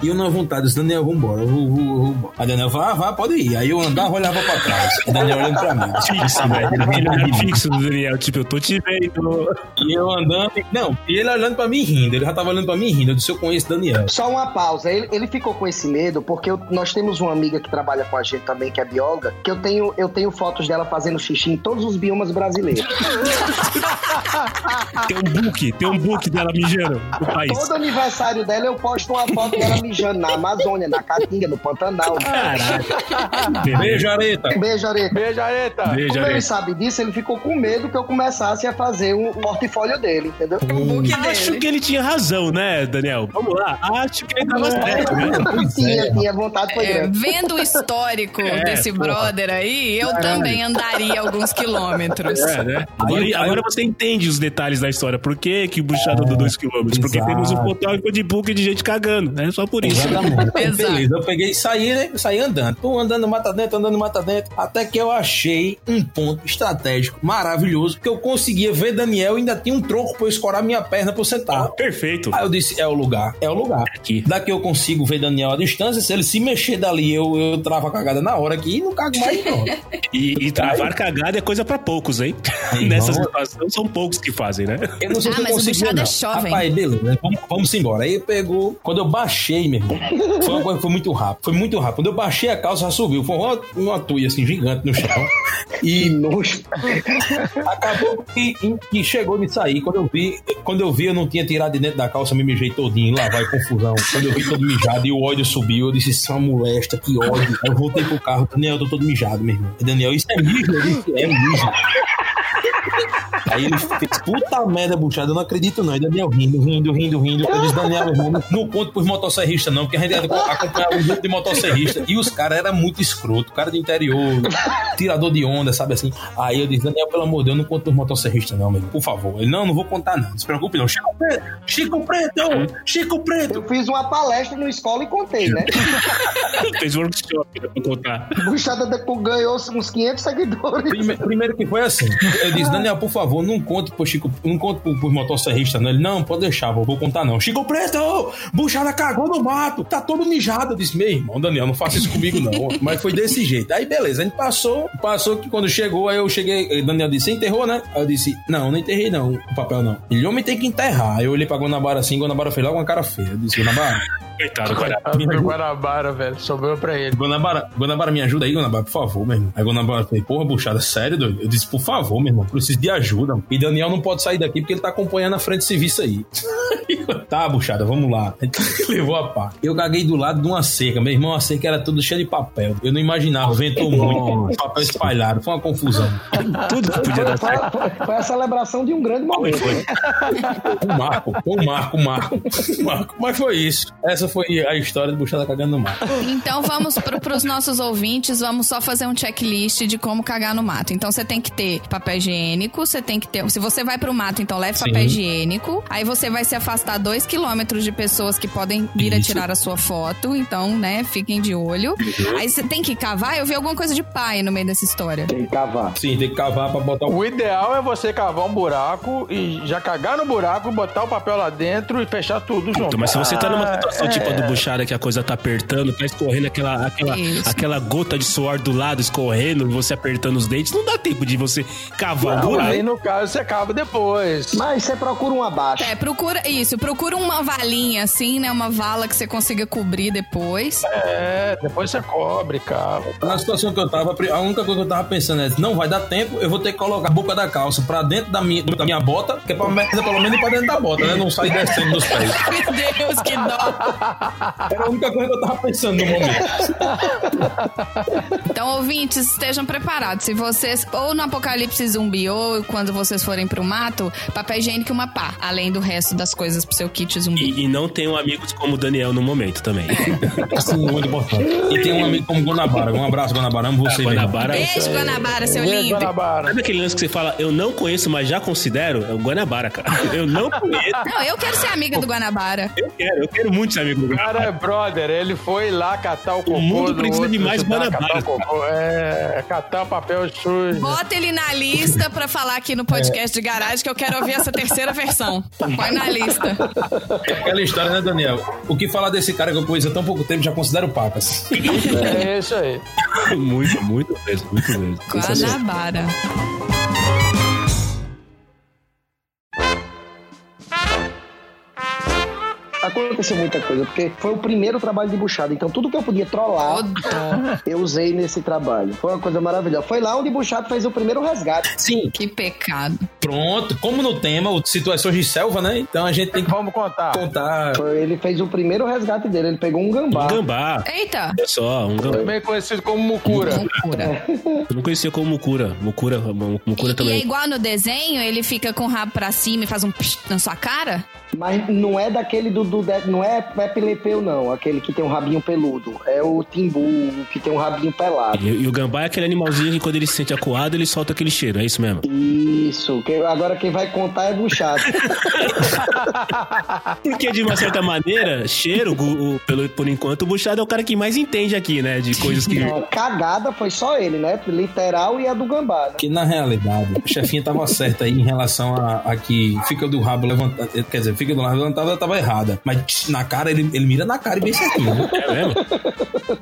E eu na vontade, disse, Daniel, vambora. Eu vou, vou, vou, vou. Aí Daniel falou, ah, vai, pode ir. Aí eu andava, olhava pra trás. E Daniel olhando pra mim. Fixo, velho. Aquele olhar fixo do Daniel. Tipo, eu tô te vendo. E eu andando. Não, e ele olhando pra mim rindo. Ele já tava olhando pra mim rindo. Eu disse, eu conheço Daniel. Só uma pausa. Ele, ele ficou com esse medo porque eu- nós temos uma amiga que trabalha com a gente também, que é bióloga, que eu tenho, eu tenho fotos dela fazendo xixi em todos os biomas brasileiros. Tem um book, tem um book dela mijando no país. Todo aniversário dela eu posto uma foto dela mijando na Amazônia, na Caatinga, no Pantanal. Caralho. Beijo, Areta. Beijo, Areta. Beijo, Areta. Beijo, Como ele sabe disso, ele ficou com medo que eu começasse a fazer um portfólio dele, entendeu? O book Acho dele. que ele tinha razão, né, Daniel? Vamos lá. Acho que ele tava certo, né? tinha, tinha vontade, foi É, vendo o histórico É, desse porra. brother aí, eu também andaria alguns quilômetros. É, né? Agora, Aí- agora você entende os detalhes da história. Por que que o buchado andou 2km? Porque exato. temos um fotógrafo de book de gente cagando. É só por isso. Beleza, eu peguei e saí, né? Saí andando. Tô andando mata dentro, andando mata dentro. Até que eu achei um ponto estratégico maravilhoso que eu conseguia ver Daniel e ainda tinha um tronco pra eu escorar minha perna pra eu sentar. Perfeito. Aí eu disse, é o lugar, é o lugar. Aqui. Daqui eu consigo ver Daniel à distância. Se ele se mexer dali, eu, eu travo a cagada na hora aqui e não cago mais, não. E, e travar cagada é coisa pra poucos, hein? Aí, Nessa não. situação são poucos que fazem, né? Eu não sei Ah, se mas o bichado é jovem. Rapaz, beleza. Vamos, vamos embora. Aí pegou. Quando eu baixei, meu irmão, foi uma coisa foi muito rápido. Foi muito rápido. Quando eu baixei a calça, já subiu. Foi uma, uma tuia assim, gigante no chão. E nojo. acabou que, que chegou nisso aí. Quando eu vi, quando eu vi, eu não tinha tirado de dentro da calça, me mijei todinho. Lá vai confusão. Quando eu vi todo mijado e o ódio subiu, eu disse: Isso é uma molesta, que ódio. Aí eu voltei pro carro, Daniel, eu tô todo mijado, meu irmão. Daniel, isso é mijo? Eu disse: É mijo. Aí ele fez, puta merda, buchada, eu não acredito não. E Daniel rindo, rindo, rindo, rindo. Eu disse, Daniel, irmão, não, conto pros motosserristas não, porque a gente acompanhava um grupo de motosserristas e os caras eram muito escroto, cara de interior, tirador de onda, sabe assim. Aí eu disse, Daniel, pelo amor de Deus, não conto pros motosserristas não, meu por favor. Ele, não, não vou contar não, não se preocupe não. Chico Preto, Chico Preto, Chico Preto. Eu fiz uma palestra na escola e contei, né? Fez workshop né, pra contar. Buchada da- ganhou uns 500 seguidores. Prime- Primeiro que foi assim. Eu disse, Daniel, por favor, não conte pro Chico, não conte pro, pro motosserrista, não. Ele, não, pode deixar, vou, vou contar não. Chico Preto, buchada cagou no mato, tá todo mijado. Eu disse, meu irmão, Daniel, não faça isso comigo não. Mas foi desse jeito. Aí beleza, a gente passou, passou que quando chegou, aí eu cheguei, Daniel disse, você enterrou, né? Aí eu disse, não, não enterrei não, o papel não. Ele, homem tem que enterrar. Aí eu olhei pra Guanabara assim, Guanabara fez logo uma cara feia. Eu disse, Guanabara, Coitado, do. Guanabara, velho. Sobrou pra ele. Guanabara, Guanabara, me ajuda aí, Guanabara, por favor, meu irmão. Aí Guanabara falei, porra, buchada, sério, doido? Eu disse, por favor, meu irmão, preciso de ajuda. E Daniel não pode sair daqui porque ele tá acompanhando a frente de serviço aí. tá, buchada, vamos lá. Levou a pá. Eu caguei do lado de uma seca. Meu irmão, a seca era tudo cheio de papel. Eu não imaginava, ventou muito. papel espalhado, foi uma confusão. Tudo que podia dar Foi, certo. foi- foi a celebração de um grande momento. né? Um marco, um marco, um marco, um marco. Mas foi isso. Essa foi a história de buchada cagando no mar. Então vamos para os nossos ouvintes, vamos só fazer um checklist de como cagar no mato. Então você tem que ter papel higiênico, você tem que ter. Se você vai pro mato, então leve Sim. papel higiênico. Aí você vai se afastar dois quilômetros de pessoas que podem vir a tirar a sua foto. Então, né, fiquem de olho. Aí você tem que cavar. Eu vi alguma coisa de pai no meio dessa história. Tem que cavar. Sim, tem que cavar pra botar o O ideal é você cavar um buraco e já cagar no buraco, botar o papel lá dentro e fechar tudo junto. Então, mas se você tá numa Ah, situação tipo a do é. Buchara, que a coisa tá apertando, tá escorrendo aquela, aquela, Isso. aquela gota de suor do lado escorrendo, você apertando os dentes, não dá tempo de você cavar buraco. aí no caso você cava depois. Mas você procura um abaixo. É, procura isso, procura uma valinha assim, né? Uma vala que você consiga cobrir depois. É, depois você cobre, cava. Na situação que eu tava, a única coisa que eu tava pensando é: não vai dar tempo, eu vou ter que colocar a boca da calça pra dentro da minha, da minha bota, que é pra merda pelo menos pra dentro da bota, né? Não sair descendo dos pés. Meu Deus, que dó! Era a única coisa que eu tava pensando no momento. Então, ouvintes, estejam preparados. Se vocês, ou no apocalipse zumbi, ou quando vocês forem pro mato, papel higiênico e uma pá, além do resto das coisas pro seu kit zumbi. E, e não tenham amigos como o Daniel no momento também. Assim, muito importante. E tem um amigo como Guanabara. Um abraço, Guanabara. Amo você, irmão. Guanabara. Beijo, Guanabara, seu Beijo, lindo. Guanabara. Sabe aquele lance que você fala, eu não conheço, mas já considero? É o Guanabara, cara. Eu não conheço. Não, eu quero ser amiga do Guanabara. Eu quero, eu quero muito ser amigo O cara é brother, ele foi lá catar o cocô. mundo do precisa de mais Guanabara. catar o. É, catar o papel sujo. Bota ele na lista pra falar aqui no podcast de garagem que eu quero ouvir essa terceira versão. Põe na lista. Aquela história, né, Daniel? O que falar desse cara que eu conheço há tão pouco tempo já considero pacas. É isso aí. Muito, muito mesmo, muito mesmo. Guanabara. Aconteceu muita coisa, porque foi o primeiro trabalho de buchada. Então, tudo que eu podia trollar, eu usei nesse trabalho. Foi uma coisa maravilhosa. Foi lá onde o buchado fez o primeiro resgate. Sim, Que pecado. pronto. Como no tema, o situações de selva, né? Então a gente tem que Vamos contar. contar. Foi, ele fez o primeiro resgate dele. Ele pegou um gambá. Um gambá. Eita! Olha só, um gambá. Também conhecido como Mucura. Loucura. Eu não conhecia como Mucura. Mucura, Mucura E, e é também. igual no desenho, ele fica com o rabo pra cima e faz um psh na sua cara? Mas não é daquele do, do de- não é Pepilepeu, não. Aquele que tem um rabinho peludo. É o Timbu, que tem um rabinho pelado. E, e o gambá é aquele animalzinho que quando ele se sente acuado, ele solta aquele cheiro, é isso mesmo? Isso. Que, agora quem vai contar é buchado. Porque, de uma certa maneira, cheiro, o- o- pelo, por enquanto, o Buchado é o cara que mais entende aqui, né? De coisas que. Não, cagada foi só ele, né? Literal e a do gambá. né? Que na realidade, a chefinha tava certa aí em relação a, a que fica do rabo levantado. Quer dizer, fica do rabo levantado, ela tava errada. Mas tch, na cara, ele, ele mira na cara e bem certinho. Né? É mesmo?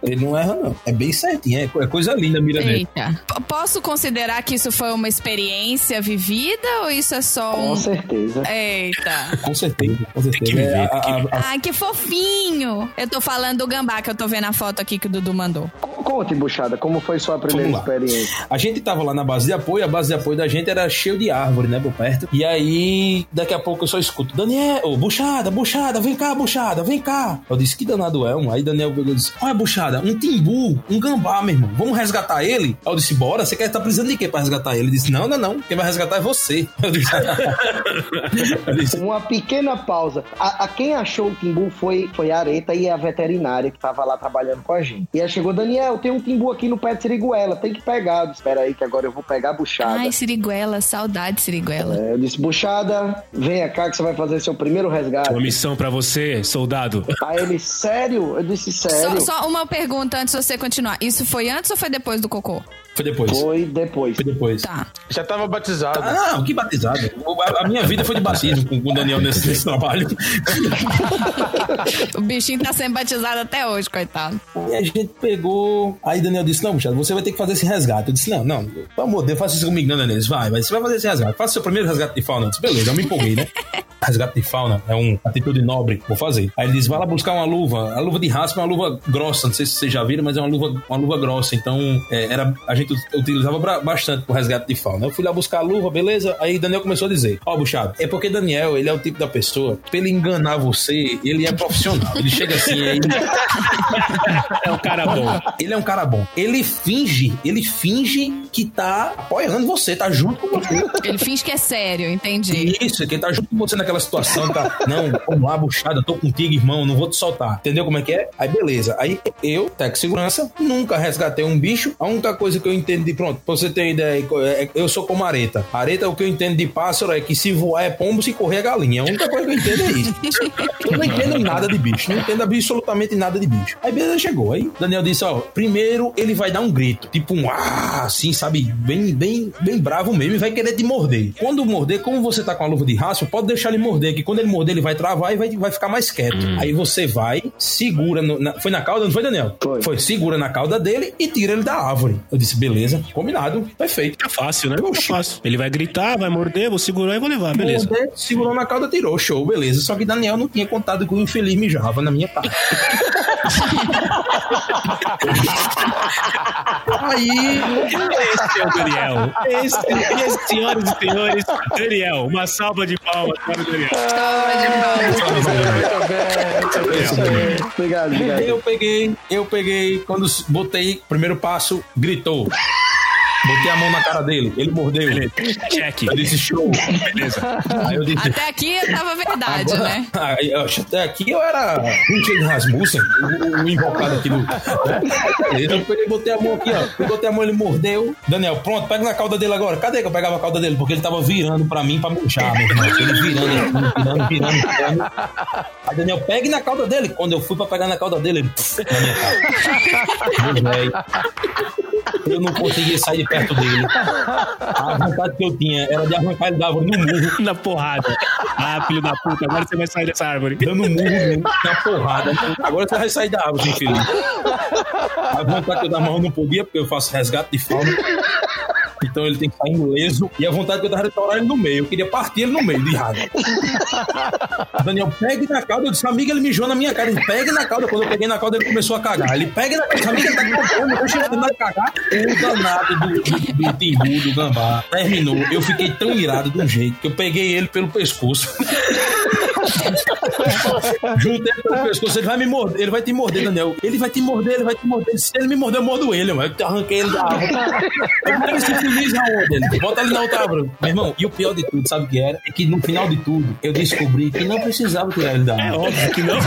Ele não erra, não. É bem certinho. É, é coisa linda a mira dele. Eita. P- Posso considerar que isso foi uma experiência vivida ou isso é só Com um. certeza. Eita. Com certeza, com que certeza. viver, É, a- a- viver. a- Ai, que fofinho! Eu tô falando do gambá que eu tô vendo a foto aqui que o Dudu mandou. Conte, buchada, como foi sua primeira experiência? A gente tava lá na base de apoio, a base de apoio da gente era cheio de árvore, né, por perto. E aí, daqui a pouco eu só escuto, Daniel, ô, buchada, buchada, vem cá, buchada, vem cá. Eu disse, que danado é um? Aí Daniel pegou e disse, olha, buchada, um timbu, um gambá, meu irmão, vamos resgatar ele? Aí eu disse, bora, você quer estar precisando de quê pra resgatar ele? Ele disse, não, não, não, quem vai resgatar é você. Eu disse, eu disse Uma pequena pausa. A, a quem achou o timbu foi, foi a Areta e a veterinária que tava lá trabalhando com a gente. E aí chegou, Daniel, tem um timbu aqui no pé de Siriguela, tem que pegar. Eu disse, Espera aí que agora eu vou pegar a buchada. Ai, Siriguela, saudade, Siriguela. É, eu disse, buchada, venha cá que você vai fazer seu primeiro resgate. Uma missão pra você, soldado. Aí ele, sério? Eu disse, Só, sério? só uma pergunta antes de você continuar. Isso foi antes ou foi depois do cocô? Foi depois. Foi depois. Foi depois. Tá. Já tava batizado. Ah, que batizado. A, a minha vida foi de batismo com o Daniel nesse, nesse trabalho. O bichinho tá sendo batizado até hoje, coitado. E a gente pegou. Aí Daniel disse: Não, Buchado, você vai ter que fazer esse resgate. Eu disse: Não, não, pelo amor de Deus, faça isso comigo, não, Daniel. Vai, vai, você vai fazer esse resgate. Faça seu primeiro resgate de fauna. Eu disse: Beleza, eu me empolguei, né? resgate de fauna, é uma atitude nobre, vou fazer. Aí ele diz, vai lá buscar uma luva. A luva de raspa é uma luva grossa, não sei se vocês já viram, mas é uma luva, uma luva grossa. Então, é, era, a gente utilizava bastante pro resgate de fauna. Eu fui lá buscar a luva, beleza? Aí Daniel começou a dizer, ó, oh, Buchado, é porque Daniel, ele é o tipo da pessoa, pra ele enganar você, ele é profissional. Ele chega assim, aí... é um cara bom. Ele é um cara bom. Ele finge, ele finge que tá apoiando você, tá junto com você. Ele finge que é sério, entendi. Isso, que ele tá junto com você naquela situação, tá? Não, vamos lá, buchada, tô contigo, irmão, não vou te soltar. Entendeu como é que é? Aí beleza. Aí eu, Tec Segurança, nunca resgatei um bicho. A única coisa que eu entendo de pronto, pra você ter ideia, é, eu sou como areta. Areta, o que eu entendo de pássaro é que se voar é pombo, se correr é galinha. A única coisa que eu entendo é isso. Eu não entendo nada de bicho, não entendo absolutamente nada de bicho. Aí beleza, chegou. Aí Daniel disse: ó, primeiro ele vai dar um grito, tipo um ah, assim, sabe? Bem, bem, bem bravo mesmo e vai querer te morder. Quando morder, como você tá com a luva de raço, pode deixar ele morder, que quando ele morder, ele vai travar e vai, vai ficar mais quieto. Hum. Aí você vai, segura. No, na, foi na cauda, não foi, Daniel? Foi. Foi, segura na cauda dele e tira ele da árvore. Eu disse, beleza, combinado, perfeito. É fácil, né? É fácil. Ele vai gritar, vai morder, vou segurar e vou levar, beleza. Morder, segurou na cauda, tirou, show, beleza. Só que Daniel não tinha contado com o infeliz mijava na minha cara. Aí, esse é o Daniel. Esse, esse, senhoras e senhores, Daniel. Uma salva de palmas para o Daniel. Salva de palmas. Obrigado, obrigado. Eu peguei, eu peguei, quando botei primeiro passo, gritou. Botei a mão na cara dele, ele mordeu. Check. Eu disse show. Beleza. Aí eu disse, até aqui tava verdade, agora, né? Aí, até aqui eu era Richard Rasmussen, o, o, invocado aqui do. Né? Beleza, eu peguei, botei a mão aqui, ó. Eu botei a mão, ele mordeu. Daniel, pronto, pega na cauda dele agora. Cadê que eu pegava a cauda dele? Porque ele tava virando pra mim pra murchar, meu irmão. Ele virando, virando, virando, virando. Aí Daniel, pegue na cauda dele. Quando eu fui pra pegar na cauda dele, ele. Na minha cara. Eu não conseguia sair de perto dele. A vontade que eu tinha era de arrancar ele da árvore no murro. Na porrada. Ah, filho da puta, agora você vai sair dessa árvore. Dando murro mesmo, na porrada. Agora você vai sair da árvore, infeliz. A vontade que eu dava mão não podia, porque eu faço resgate de fauna. Então ele tem que sair ileso. E a vontade que eu tava de restaurar ele no meio. Eu queria partir ele no meio, de raiva. Daniel, pegue na cauda. Eu disse, amiga, ele mijou na minha cara. Ele pegue na cauda. Quando eu peguei na cauda, ele começou a cagar. Ele pegue na cauda. Amiga, tá fome. Eu cheguei a cagar. O danado do, do, do timbu, do gambá, terminou. Eu fiquei tão irado de um jeito que eu peguei ele pelo pescoço. Junto ele pelo pescoço, ele vai me morder, ele vai te morder, Daniel. Ele vai te morder, ele vai te morder. Se ele me morder, eu mordo ele, mano. Eu arranquei ele da árvore. Eu quero esse feliz aonde? Ele bota ele na outra árvore. Meu irmão, e o pior de tudo, sabe o que era? É que no final de tudo, eu descobri que não precisava tirar ele da árvore. É óbvio que não.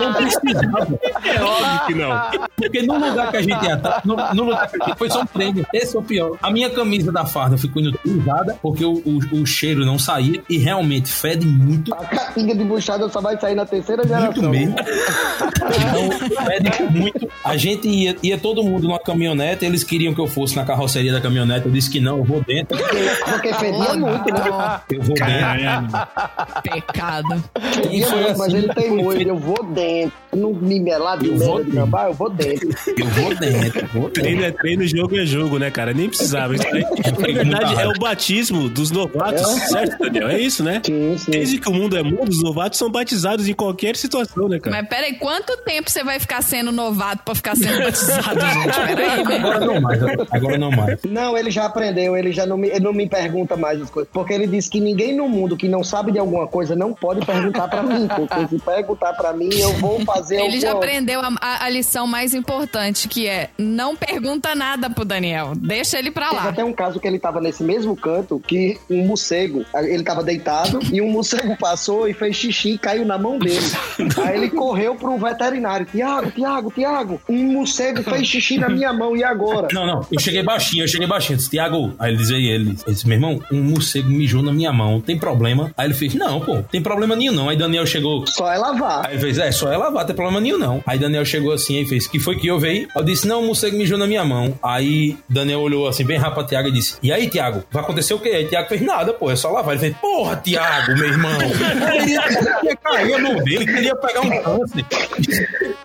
não precisava. É óbvio que não. Porque no lugar que a gente ia no, no lugar que a gente foi só um treino. Esse é o pior. A minha camisa da farda ficou inutilizada porque o, o, o cheiro não saía e realmente fede muito. A capinha de buchada só vai sair na terceira geração. Muito mesmo. então, fede muito. A gente ia, ia todo mundo numa caminhonete, eles queriam que eu fosse na carroceria da caminhonete. Eu disse que não, eu vou dentro. Porque fedia muito, né? Eu vou dentro. Pecado. E foi assim, mas ele tem muito, eu vou dentro. Não me melar de merda de gambá, eu vou dentro. Eu vou dentro. Vou dentro. Treino é treino, jogo é jogo, né, cara? Nem precisava. Isso aí, na verdade, é o batismo dos novatos, é. certo, Daniel? É isso, né? Sim, sim. Desde que o mundo é mundo, os novatos são batizados em qualquer situação, né, cara? Mas peraí, quanto tempo você vai ficar sendo novato pra ficar sendo batizado, gente? Peraí, né? Agora não mais, agora não mais. Não, ele já aprendeu, ele já não me, ele não me pergunta mais as coisas. Porque ele disse que ninguém no mundo que não sabe de alguma coisa não pode perguntar pra mim. Porque se perguntar pra mim, eu vou fazer Ele já aprendeu a, a, a, lição mais importante, que é não pergunta nada pro Daniel. Deixa ele pra lá. Teve até um caso que ele tava nesse mesmo canto que um morcego, ele tava deitado e um morcego passou e fez xixi e caiu na mão dele. Aí ele correu pro veterinário. Tiago, Tiago, Tiago, um morcego fez xixi na minha mão, e agora? Não, não, eu cheguei baixinho, eu cheguei baixinho. Disse, Tiago, aí ele dizia ele, ele disse, meu irmão, um morcego mijou na minha mão, tem problema? Aí ele fez, não, pô, tem problema nenhum não. Aí Daniel chegou. Só é lavar. Aí ele fez, é, só é lavar, tem problema nenhum não. Aí Daniel chegou assim e fez, que foi que eu veio? Eu disse, não, o morcego mijou na minha mão. Aí Daniel olhou assim, bem rápido pra Tiago e disse, e aí, Tiago, vai acontecer o quê? Aí Tiago fez, nada, pô, é só lavar. Ele fez, porra, Tiago, meu irmão. Ele ia cair a mão dele, queria pegar um câncer.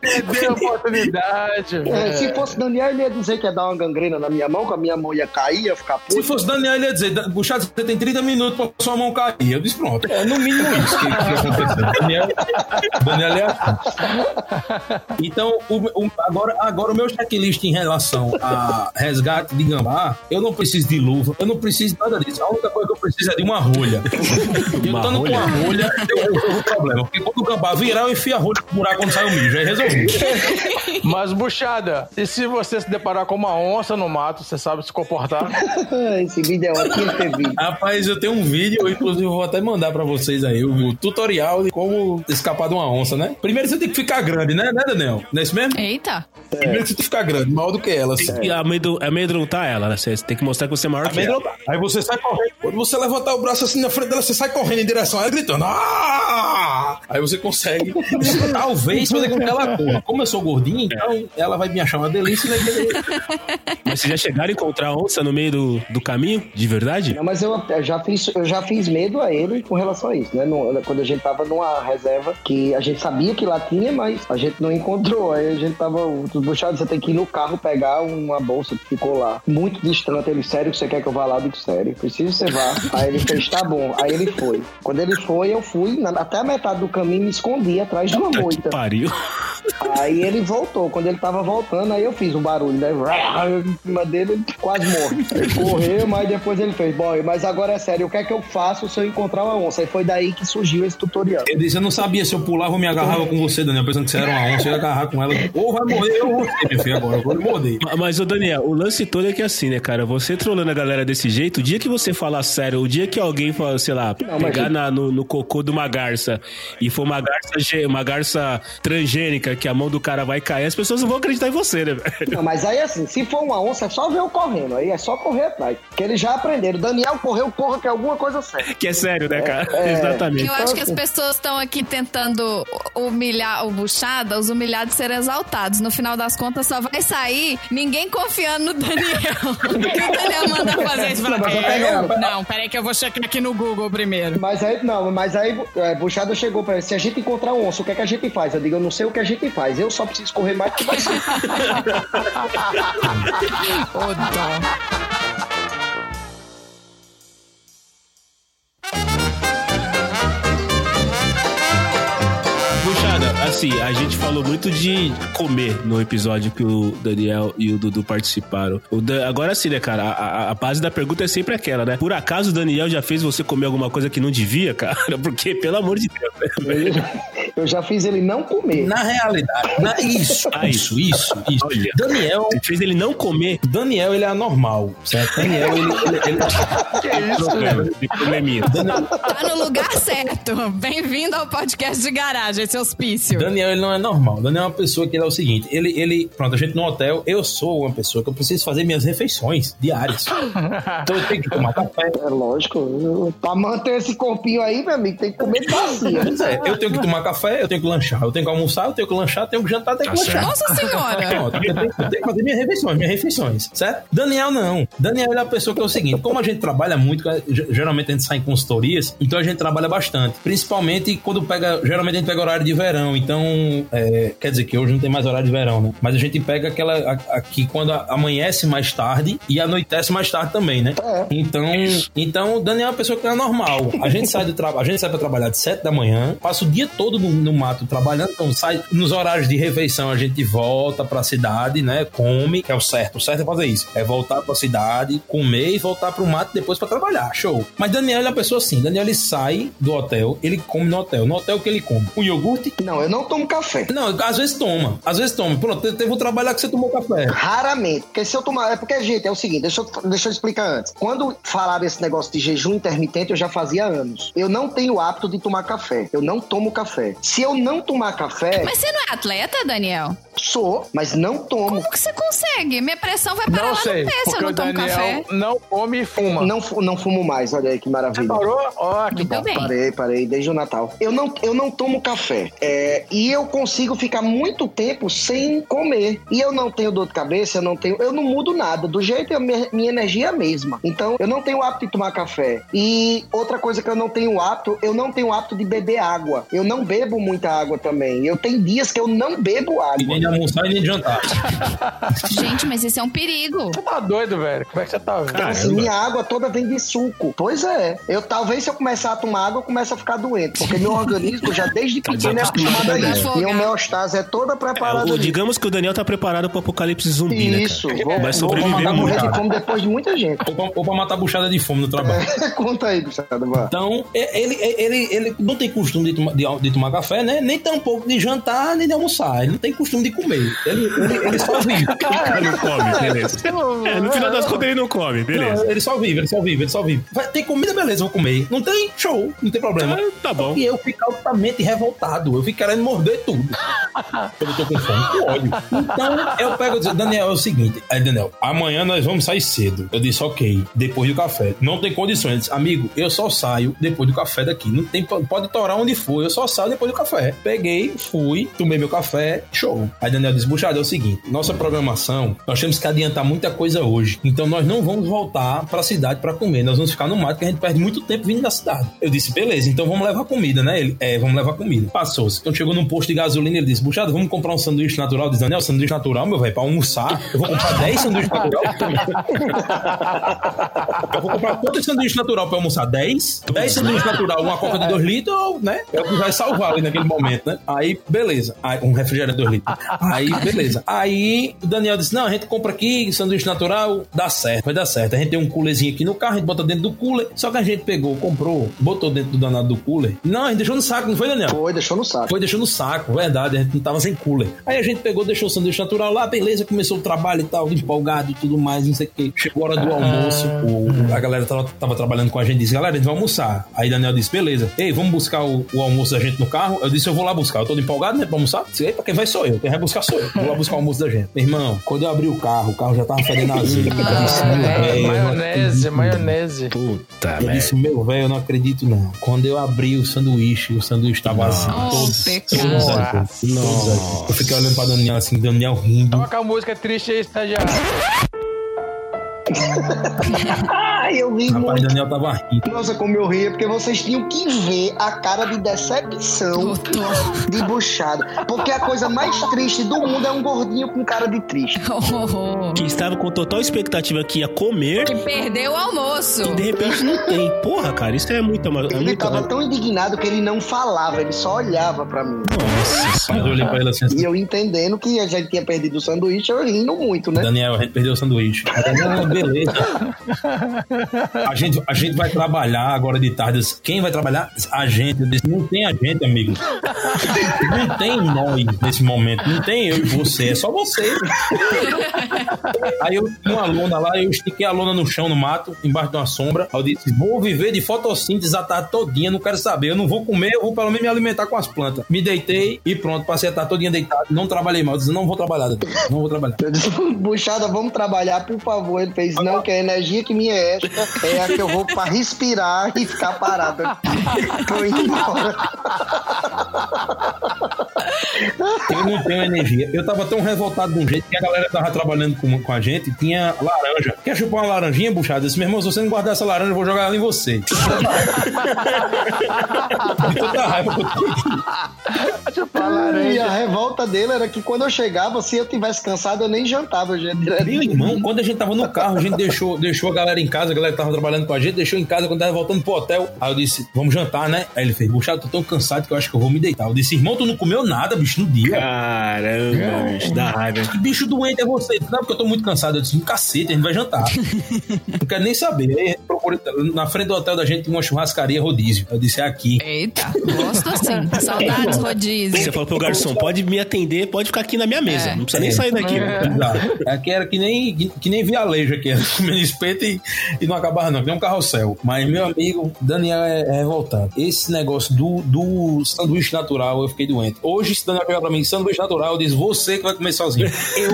Perdeu a oportunidade. É, se fosse Daniel, ele ia dizer que ia dar uma gangrena na minha mão, que a minha mão ia cair, ia ficar Se puta. fosse Daniel, ele ia dizer, Buchado, você tem 30 minutos pra sua mão cair. Eu disse, pronto. É no mínimo isso que, que aconteceu. Daniel, Daniel é assim. Então, o- o- agora, agora o meu checklist em relação a resgate de gambá, eu não preciso de luva, eu não preciso de nada disso. A única coisa que eu preciso é de uma rolha. E eu Uma estando com rolha? a rolha, eu resolvo o problema. Porque quando o gambá virar, eu enfio a rolha no buraco quando sai o mijo. Aí resolvi. Mas, buchada, e se você se deparar com uma onça no mato, você sabe se comportar? Esse vídeo é ótimo ter vídeo. Rapaz, eu tenho um vídeo, eu, inclusive vou até mandar pra vocês aí, o tutorial de como escapar de uma onça, né? Primeiro você tem que ficar grande, né, né Daniel? Não é isso mesmo? Eita. Primeiro você tem que ficar grande, maior do que ela. Assim. E amedro- amedrontar ela, né? Você tem que mostrar que você é maior que ela. Aí você sai correndo. Quando você levantar o braço assim na frente dela, você sai correndo em direção a ela gritando. "Ah!" Aí você consegue, talvez, fazer com que ela corra. Como eu sou gordinho, então ela vai me achar uma delícia e vai querer. Mas vocês já chegaram a encontrar onça no meio do, do caminho? De verdade? Não, mas eu, já fiz, eu já fiz medo a ele com relação a isso, né? No- quando a gente tava numa reserva que a gente sabia que lá tinha, mas a gente não encontrou. Aí a gente tava, os buchados, você tem que ir no carro pegar uma bolsa que ficou lá, muito distante. Ele, sério que você quer que eu vá lá? Eu digo, sério, preciso que você vá. Aí ele fez, tá bom. Aí ele foi. Quando ele foi, eu fui, na- até a metade do caminho me escondi atrás de uma Puta que moita. pariu. Aí ele voltou. Quando ele tava voltando, aí eu fiz um barulho, né? Em cima dele, ele quase morre. Ele correu, mas depois ele fez, boy, mas agora é sério, o que é que eu faço se eu encontrar uma onça? Aí foi daí que surgiu esse tutorial. Eu disse, eu não sabia se eu pulava ou me agarrava com você, Daniel, pensando que você era uma onça, eu ia agarrar com ela. Ou vai morrer ou você, meu filho, agora. Eu vou morder. Ma- Mas, ô Daniel, o lance todo é que assim, né, cara? Você trolando a galera desse jeito, o dia que você falar sério, o dia que alguém, fala, sei lá, Não, mas pegar gente- na- no, no cocô de uma garça e for uma garça, uma garça transgênica que a mão do cara vai cair, as pessoas não vão acreditar em você, né, velho? Não, mas aí assim, se for uma onça, é só ver eu correndo. Aí é só correr atrás. Porque eles já aprenderam. Daniel correu, corra que é alguma coisa séria. Que é sério, né, cara? É. Exatamente. Eu acho que as pessoas estão aqui tentando humilhar o Buchada, os humilhados serem exaltados. No final das contas, só vai sair ninguém confiando no Daniel. Porque o Daniel manda fazer isso. Fala, Não, "É, não, peraí que eu vou checar aqui no Google primeiro. Mas aí, não, mas aí, é, Buchada chegou pra ele, se a gente encontrar um onça, o que é que a gente faz? Eu digo, eu não sei o que a gente faz, eu só preciso correr mais que você. Ô, dó. Puxada, assim, a gente falou muito de comer no episódio que o Daniel e o Dudu participaram. O Dan- Agora sim, né, cara? A, a- a base da pergunta é sempre aquela, né? Por acaso o Daniel já fez você comer alguma coisa que não devia, cara? Porque, pelo amor de Deus, né? Eu já fiz ele não comer. Na realidade, na- isso, Ah, isso, isso, isso. Olha. Daniel, Você fez ele não comer. Daniel, ele é anormal, certo? Daniel, ele... ele, ele... Problema, de probleminha. Tá no lugar certo. Bem-vindo ao podcast de garagem, esse hospício. Daniel, ele não é normal. Daniel é uma pessoa que ele é o seguinte: ele, ele, pronto, a gente no hotel, eu sou uma pessoa que eu preciso fazer minhas refeições diárias. então eu tenho que tomar café. É lógico. eu- Pra manter esse corpinho aí, meu amigo, tem que comer bacia. Pois é, eu tenho que tomar café, eu tenho que lanchar, eu tenho que almoçar, eu tenho que lanchar, eu tenho que jantar, eu tenho que lanchar. Nossa senhora. Pronto, eu tenho, eu tenho que fazer minhas refeições, minhas refeições, certo? Daniel não. Daniel é a pessoa que é o seguinte: como a gente trabalha muito, ge- geralmente a gente sai em consultorias, então a gente trabalha bastante. Principalmente quando pega. Geralmente a gente pega horário de verão, então. é, quer dizer que hoje não tem mais horário de verão, né? Mas a gente pega aquela. Aqui quando amanhece mais tarde e anoitece mais tarde também, né? Então. Então, o Daniel é uma pessoa que é normal. A gente sai do trabalho, a gente sai pra trabalhar de 7 da manhã, passa o dia todo no, no mato trabalhando, então sai nos horários de refeição, a gente volta pra cidade, né? Come, que é o certo. O certo é fazer isso. É voltar pra cidade, comer e voltar pro mato depois pra trabalhar. Show. Mas Daniel é uma pessoa assim. Daniel ele sai do hotel, ele come no hotel. No hotel o que ele come? Um iogurte? Não, eu não tomo café. Não, às vezes toma. Às vezes toma. Pronto, te- teve um trabalho lá que você tomou café. Raramente. Porque se eu tomar. É porque, gente, é o seguinte, deixa eu, deixa eu explicar antes. Quando falaram esse negócio de jejum intermitente, eu já fazia anos. Eu não tenho o hábito de tomar café. Eu não tomo café. Se eu não tomar café. Mas você não é atleta, Daniel? Sou, mas não tomo. Como que você consegue? Minha pressão vai parar Não lá sei, no pé se eu não tomo Daniel café. não come e fuma. Não, não fumo mais, olha aí que maravilha. Parou? Ó, que Muito bom. bem. Parei, parei, desde o Natal. Eu não, eu não tomo café. É, e eu consigo ficar muito tempo sem comer. E eu não tenho dor de cabeça, eu não tenho. Eu não mudo nada. Do jeito que minha, minha energia é a mesma. Então, eu não tenho o hábito de tomar café. E outra coisa que eu não tenho o hábito, eu não tenho o hábito de beber água. Eu não bebo muita água também. Eu tenho dias que eu não bebo E água. nem de almoçar e nem de jantar. Gente, mas isso é um perigo. Você tá doido, velho? Como é que você tá vendo? Cara, Assim, minha água toda vem de suco. Pois é. Eu talvez se eu começar a tomar água, eu comece a ficar doente. Porque meu organismo já desde pequeno é acostumado a isso. Minha homeostase é toda preparada É, o- digamos que o Daniel tá preparado pro apocalipse zumbi, né? Isso, cara? vou, Vai vou sobreviver muito. morrer de fome depois de muita gente. Ou pra, ou pra matar buchada de fome no trabalho. Conta aí, Buchada. Então, é- ele, ele, ele não tem costume de, tomar- de, de tomar café, né? Nem tampouco de jantar, nem de almoçar. Ele não tem costume de comer. Ele, ele, ele só vive. Ele não come, beleza. É, no final das contas ele não come, beleza. Não, ele só vive, ele só vive, ele só vive. Vai ter comida, beleza, vou comer. Não tem show, não tem problema. Ah, tá bom. E eu fico altamente revoltado. Eu fico querendo morder tudo. Quando eu tô com fome, com ódio. Então, eu pego e digo, Daniel, é o seguinte. Aí, Daniel, amanhã nós vamos sair cedo. Eu disse, ok, depois do café. Não tem condições. Amigo, eu só saio depois do café daqui. Não tem, pode torar onde for, eu só saio depois do café. Peguei, fui, tomei meu café, show. Aí Daniel disse, Buxado, é o seguinte, nossa programação, nós temos que adiantar muita coisa hoje. Então nós não vamos voltar pra cidade pra comer. Nós vamos ficar no mato, que a gente perde muito tempo vindo da cidade. Eu disse, beleza, então vamos levar comida, né? Ele, é, vamos levar comida. Passou-se. Então chegou num posto de gasolina, ele disse, Buxado, vamos comprar um sanduíche natural. Disse, Daniel, sanduíche natural, meu velho, pra almoçar. Eu vou comprar 10 sanduíches natural. Eu vou comprar quantos sanduíches natural pra almoçar? 10? 10 sanduíches natural, uma coca de 2 litros, né? É o que vai salvar ali naquele momento, né? Aí, beleza. Aí, um refrigerante de 2 litros. Aí, beleza. Aí, o Daniel disse: Não, a gente compra aqui sanduíche natural, dá certo, vai dar certo. A gente tem um coolerzinho aqui no carro, a gente bota dentro do cooler. Só que a gente pegou, comprou, botou dentro do danado do cooler. Não, a gente deixou no saco, não foi, Daniel? Foi, deixou no saco. Foi, deixou no saco, verdade, a gente não tava sem cooler. Aí a gente pegou, deixou o sanduíche natural lá, beleza, começou o trabalho e tal, empolgado e tudo mais, não sei o que. Chegou a hora do almoço, o- a galera tava, tava trabalhando com a gente, disse, galera, a gente vai almoçar. Aí Daniel disse, beleza, ei, vamos buscar o, o almoço da gente no carro? Eu disse, eu vou lá buscar, eu tô empolgado, né, pra almoçar? Disse, epa, quem vai sou eu, quem vai buscar sou eu, vou lá buscar o almoço da gente. Meu irmão, quando eu abri o carro, o carro já tava fedendo azeite. Meu É, maionese, maionese. Puta, eu disse, meu velho, eu não acredito não. Quando eu abri o sanduíche, o sanduíche tava assim, Oh, todos, todos azeite, todos. Eu fiquei olhando pra Daniel assim, Daniel rindo. Toca a música triste aí, estagiário. Ai, eu ri Rapaz, muito. Daniel tava rindo. Nossa, como eu ria, porque vocês tinham que ver a cara de decepção de buchada. Porque a coisa mais triste do mundo é um gordinho com cara de triste. Que estava com total expectativa que ia comer que perdeu o almoço. e de repente não tem. Porra, cara, isso é muito. É Ele muito tava tão indignado que ele não falava, ele só olhava pra mim. Nossa senhora. eu olhei pra ele assim, assim, E eu entendendo que a gente tinha perdido o sanduíche, eu rindo muito, né? Daniel, a gente perdeu o sanduíche. Aí Daniel, beleza. A gente, a gente vai trabalhar agora de tarde. Disse, Quem vai trabalhar? A gente. Eu disse, não tem a gente, amigo. Não tem nós nesse momento. Não tem eu e você. É só você. Aí eu tinha uma lona lá, eu estiquei a lona no chão, no mato, embaixo de uma sombra. Aí eu disse, vou viver de fotossíntese a tarde todinha, não quero saber. Eu não vou comer, eu vou pelo menos me alimentar com as plantas. Me deitei e pronto, passei a tarde todinha deitado. Não trabalhei mal. Eu disse, não vou trabalhar, não vou trabalhar. Eu disse, Buchada, vamos trabalhar, por favor. Ele fez, não, que a energia que me é esta é a que eu vou pra respirar e ficar parado. Tô indo embora. Eu não tenho energia. Eu tava tão revoltado de um jeito que a galera tava trabalhando com, com a gente tinha laranja. Quer chupar uma laranjinha, buchada? Eu disse, meu irmão, se você não guardar essa laranja, eu vou jogar ela em você. De tanta raiva que. E a revolta dele era que quando eu chegava, se eu tivesse cansado, eu nem jantava. Eu já. Meu irmão, quando a gente tava no carro, a gente deixou, deixou a galera em casa, galera que tava trabalhando com a gente, deixou em casa quando tava voltando pro hotel. Aí eu disse, vamos jantar, né? Aí ele fez, buchada, tô tão cansado que eu acho que eu vou me deitar. Eu disse, irmão, tu não comeu nada, bicho, no dia. Caramba, bicho, dá raiva. Que bicho doente é você? Não, porque eu tô muito cansado. Eu disse, um cacete, a gente vai jantar. não quero nem saber. Aí procura, na frente do hotel da gente tinha uma churrascaria rodízio. Eu disse, é aqui. Eita, gosto assim. Saudades, rodízio. Você falo pro garçom, pode me atender, pode ficar aqui na minha mesa. É. Não precisa nem sair daqui. Exato. Aqui era que nem, que nem vialejo aqui, era comendo espeto e, e não acabava não, que nem um carrossel. Mas, meu amigo, Daniel é, é revoltado. Esse negócio do, do sanduíche natural, eu fiquei doente. Hoje, se Daniel pegar pra mim sanduíche natural, eu disse, você que vai comer sozinho. Eu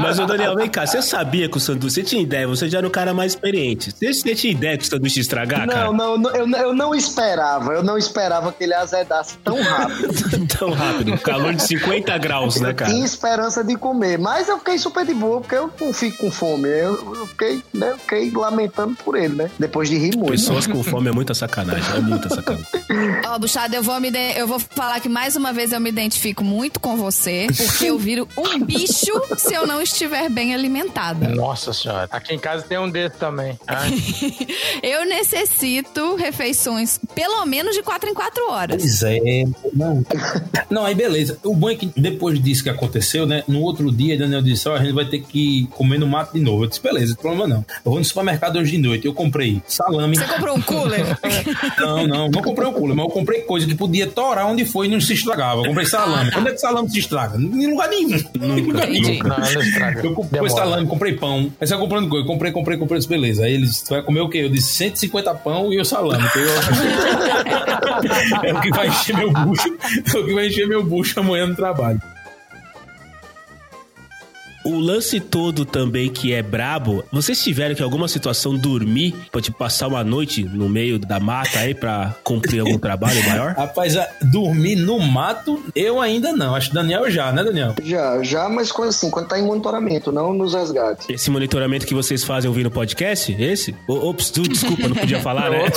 Mas, ô Daniel, vem cá, você sabia que o sanduíche. Você tinha ideia, você já era o cara mais experiente. Você, você tinha ideia que o sanduíche ia estragar, cara? Não, não, não, eu, eu não esperava, eu não esperava que ele azedasse tão rápido. Tão rápido. Calor de 50 graus, né, cara? Tinha esperança de comer, mas eu fiquei super de boa, porque eu não fico com fome. Eu, eu fiquei, né, eu fiquei lamentando por ele, né? Depois de rir muito. Pessoas com fome é muita sacanagem, é muita sacanagem. Ó, Buchada, eu vou, me de- eu vou falar que mais uma vez eu me identifico muito com você, porque eu viro um bicho se eu não estiver bem alimentada. Nossa senhora. Aqui em casa tem um desse também. Eu necessito refeições pelo menos de 4 em 4 horas. Pois é, não. Não, aí beleza. O bom é que depois disso que aconteceu, né? No outro dia, Daniel disse: Ó, a gente vai ter que comer no mato de novo. Eu disse: beleza, não tem problema não. Eu vou no supermercado hoje de noite. Eu comprei salame. Você comprou um cooler? Não, não, não comprei o cooler, mas eu comprei coisa que podia torar onde foi e não se estragava. Eu comprei salame. Onde é que salame se estraga? Em lugar nenhum. Em lugar nenhum. Entendi. não, não estraga. Eu comprei Demora. salame, comprei pão. Aí você comprando coisa, comprei, comprei, comprei, disse, beleza. Aí eles, tu vai comer o quê? Eu disse 150 pão e o salame. Então eu- é o que vai encher meu bucho. É o que vai encher meu bucho amanhã no trabalho. O lance todo também que é brabo, vocês tiveram que em alguma situação dormir pra te passar uma noite no meio da mata aí pra cumprir algum trabalho maior? Rapaz, a- dormir no mato, eu ainda não. Acho que Daniel já, né, Daniel? Já, já, mas coisa assim, quando tá em monitoramento, não nos resgates. Esse monitoramento que vocês fazem ouvindo podcast? Esse? Ô, Ops, tu, desculpa, não podia falar, né?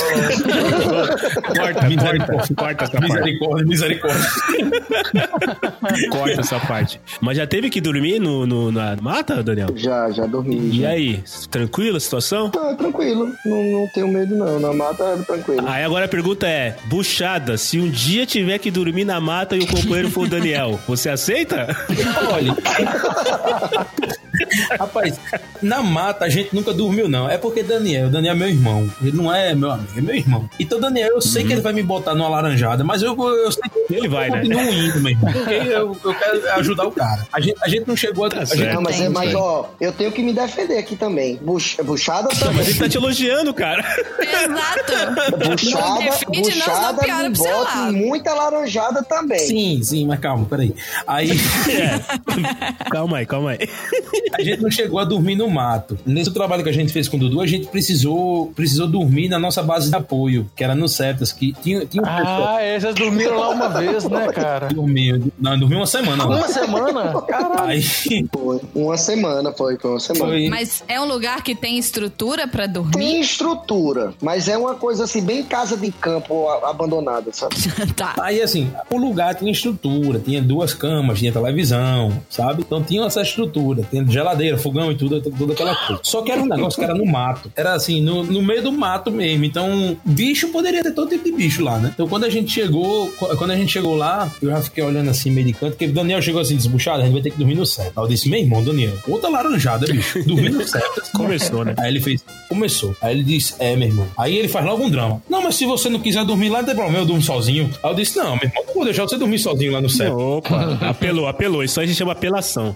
corta, corta, corta essa parte. Misericórdia, misericórdia. Corta essa parte. Mas já teve que dormir no, no- na mata, Daniel? Já, já dormi. E já. aí, tranquila a situação? Ah, tranquilo, não, não tenho medo não, na mata é tranquilo. Aí agora a pergunta é: buchada, se um dia tiver que dormir na mata e o companheiro for o Daniel, você aceita? Olha. Rapaz, na mata a gente nunca dormiu, não. É porque Daniel, Daniel é meu irmão. Ele não é meu amigo, é meu irmão. Então, Daniel, eu sei que ele vai me botar numa laranjada, mas eu, eu sei que Ele vai, eu né? continuo indo, meu irmão. Porque eu, eu quero ajudar o cara. A gente, a gente não chegou a. Tá a certo. gente, Não, mas, é, mas ó, eu tenho que me defender aqui também. Bux, buchada também. Mas ele tá te elogiando, cara. Exato. Buchada, Não defende, não, buchada pro seu bota muita laranjada também. Sim, sim, mas calma, peraí. Aí É. Calma aí, calma aí. A gente não chegou a dormir no mato. Nesse trabalho que a gente fez com o Dudu, a gente precisou, precisou dormir na nossa base de apoio, que era no Cetas, que tinha, tinha um pessoal Ah, é, vocês dormiram lá uma vez, né, cara? que dormia. Não, dormiu uma semana lá. Uma semana? Caralho. Aí Foi. Uma semana, foi, foi uma semana. foi. Mas é um lugar que tem estrutura pra dormir? Tem estrutura, mas é uma coisa assim, bem casa de campo abandonada, sabe? tá. Aí, assim, o lugar tinha estrutura, tinha duas camas, tinha televisão, sabe? Então tinha essa estrutura, tinha geladeira, fogão e tudo, toda aquela coisa. Só que era um negócio que era no mato. Era assim, no, no meio do mato mesmo. Então, bicho poderia ter todo tipo de bicho lá, né? Então, quando a gente chegou, qu- quando a gente chegou lá, eu já fiquei olhando assim, meio de canto, porque o Daniel chegou assim, desbuchado, a gente vai ter que dormir no céu. Aí eu disse, meu irmão, Daniel, outra laranjada, bicho. Dormir no céu. Começou, né? Aí ele fez, começou. Aí ele disse, é, meu irmão. Aí ele faz logo um drama. Não, mas se você não quiser dormir lá, não tem problema, eu durmo sozinho. Aí eu disse, não, meu irmão, não vou deixar você dormir sozinho lá no céu. Opa, apelou, apelou. Isso aí a gente chama apelação.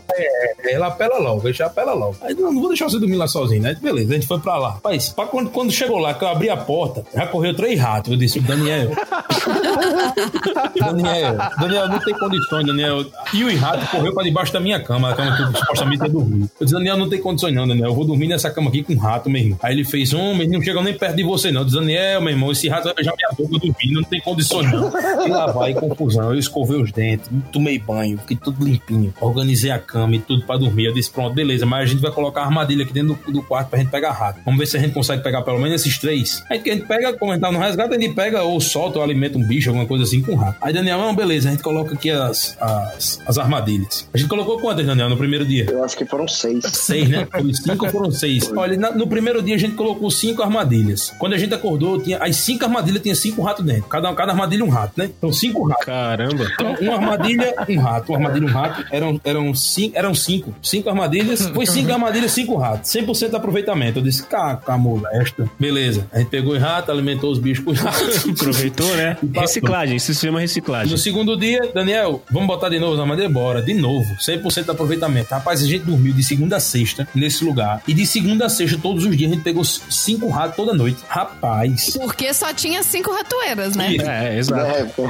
Ela apela logo, ele já apela logo. Aí não, não vou deixar você dormir lá sozinho, né? Beleza, a gente foi pra lá. Mas pra quando, quando chegou lá, que eu abri a porta, já correu três ratos. Eu disse, Daniel. Daniel, Daniel, não tem condições, Daniel. E o rato correu pra debaixo da minha cama, a cama que supostamente ia dormir. Eu disse, Daniel, não tem condições não, Daniel. Eu vou dormir nessa cama aqui com um rato, meu irmão. Aí ele fez, homem, não chegam nem perto de você, não. Eu disse, Daniel, meu irmão, esse rato vai beijar minha boca dormindo, não tem condições não. E lá vai, confusão. Eu escovei os dentes, tomei banho, fiquei tudo limpinho. Organizei a cama e tudo pra dormir. Eu disse, pronto, beleza, mas a gente vai colocar a armadilha aqui dentro do, do quarto pra gente pegar rato. Vamos ver se a gente consegue pegar pelo menos esses três. Aí que a gente pega, como a gente tá no resgate, a gente pega ou solta ou alimenta um bicho, alguma coisa assim com rato. Aí Daniel, não, beleza, a gente coloca aqui as, as, as armadilhas. A gente colocou quantas, Daniel, no primeiro dia? Eu acho que foram seis. Seis, né? Foi cinco ou foram seis? Olha, na- no primeiro dia a gente colocou cinco armadilhas. Quando a gente acordou, tinha, as cinco armadilhas tinha cinco ratos dentro. Cada, cada armadilha um rato, né? Então cinco ratos. Caramba. Então, uma armadilha, um rato. Uma armadilha, um rato. Eram, eram, cinco, eram cinco. Cinco armadilhas. Armadilhas. Foi cinco armadilhas, cinco ratos. 100% de aproveitamento. Eu disse, caca, molesta. Beleza. A gente pegou em rato, alimentou os bichos com rato. Aproveitou, né? Reciclagem, isso se chama reciclagem. No segundo dia, Daniel, vamos botar de novo na madeira? Bora, de novo. 100% de aproveitamento. Rapaz, a gente dormiu de segunda a sexta nesse lugar. E de segunda a sexta, todos os dias, a gente pegou cinco ratos toda noite. Rapaz. Porque só tinha cinco ratoeiras, né? É, exato.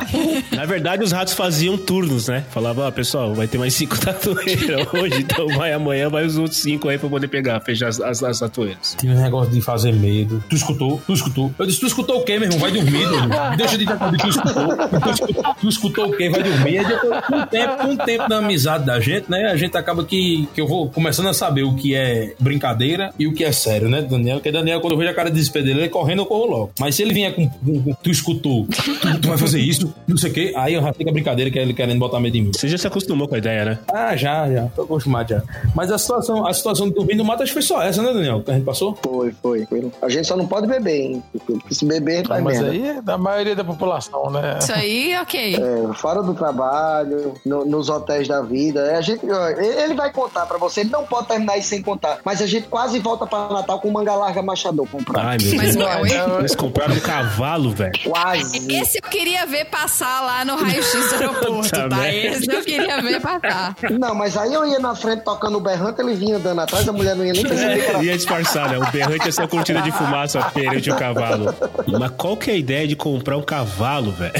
É. Na verdade, os ratos faziam turnos, né? Falava, ó, pessoal, vai ter mais cinco tatueiras hoje, então vai amanhã, vai os outros cinco aí pra poder pegar, fechar as, as, as tatueiras. Tinha um negócio de fazer medo. Tu escutou? Tu escutou? Eu disse, tu escutou o quê, meu irmão? Vai dormir, doido. Deixa de tentar tu escutou. Tu escutou, tu escutou o quê? Vai dormir. Aí depois, com o tempo, com o tempo da amizade da gente, né? A gente acaba que, que eu vou começando a saber o que é brincadeira e o que é sério, né, Daniel? Porque Daniel, quando eu vejo a cara de desespero dele, ele correndo, eu corro logo. Mas se ele vier com, com- tu escutou, tu, tu vai fazer isso, não sei o quê, aí eu já fico a brincadeira que é ele querendo botar medo em mim. Você já se acostumou com a ideia, né? Ah, já, já. Tô acostumado já. Mas a situação, a situação no mato acho que foi só essa, né, Daniel? Que a gente passou? Foi, foi, foi. A gente só não pode beber, hein? Porque se beber, vai Mas merda. aí é da maioria da população, né? Isso aí, ok. É, fora do trabalho, no- nos hotéis da vida. É, A gente, ele vai contar pra você, ele não pode terminar isso sem contar. Mas a gente quase volta pra Natal com manga larga machador comprar. Ai, meu Mas Deus. não, hein? Eles compraram um cavalo, velho. Quase. Esse eu queria ver passar lá no raio-x do aeroporto, tá? merda. Esse eu queria ver passar. Não, mas aí eu ia na frente tocando o berrante, ele vinha andando atrás, a mulher não ia nem perceber era Ia disfarçar, né? O berrante ia ser a cortina de fumaça perante o cavalo. Mas qual que é a ideia de comprar um cavalo, velho?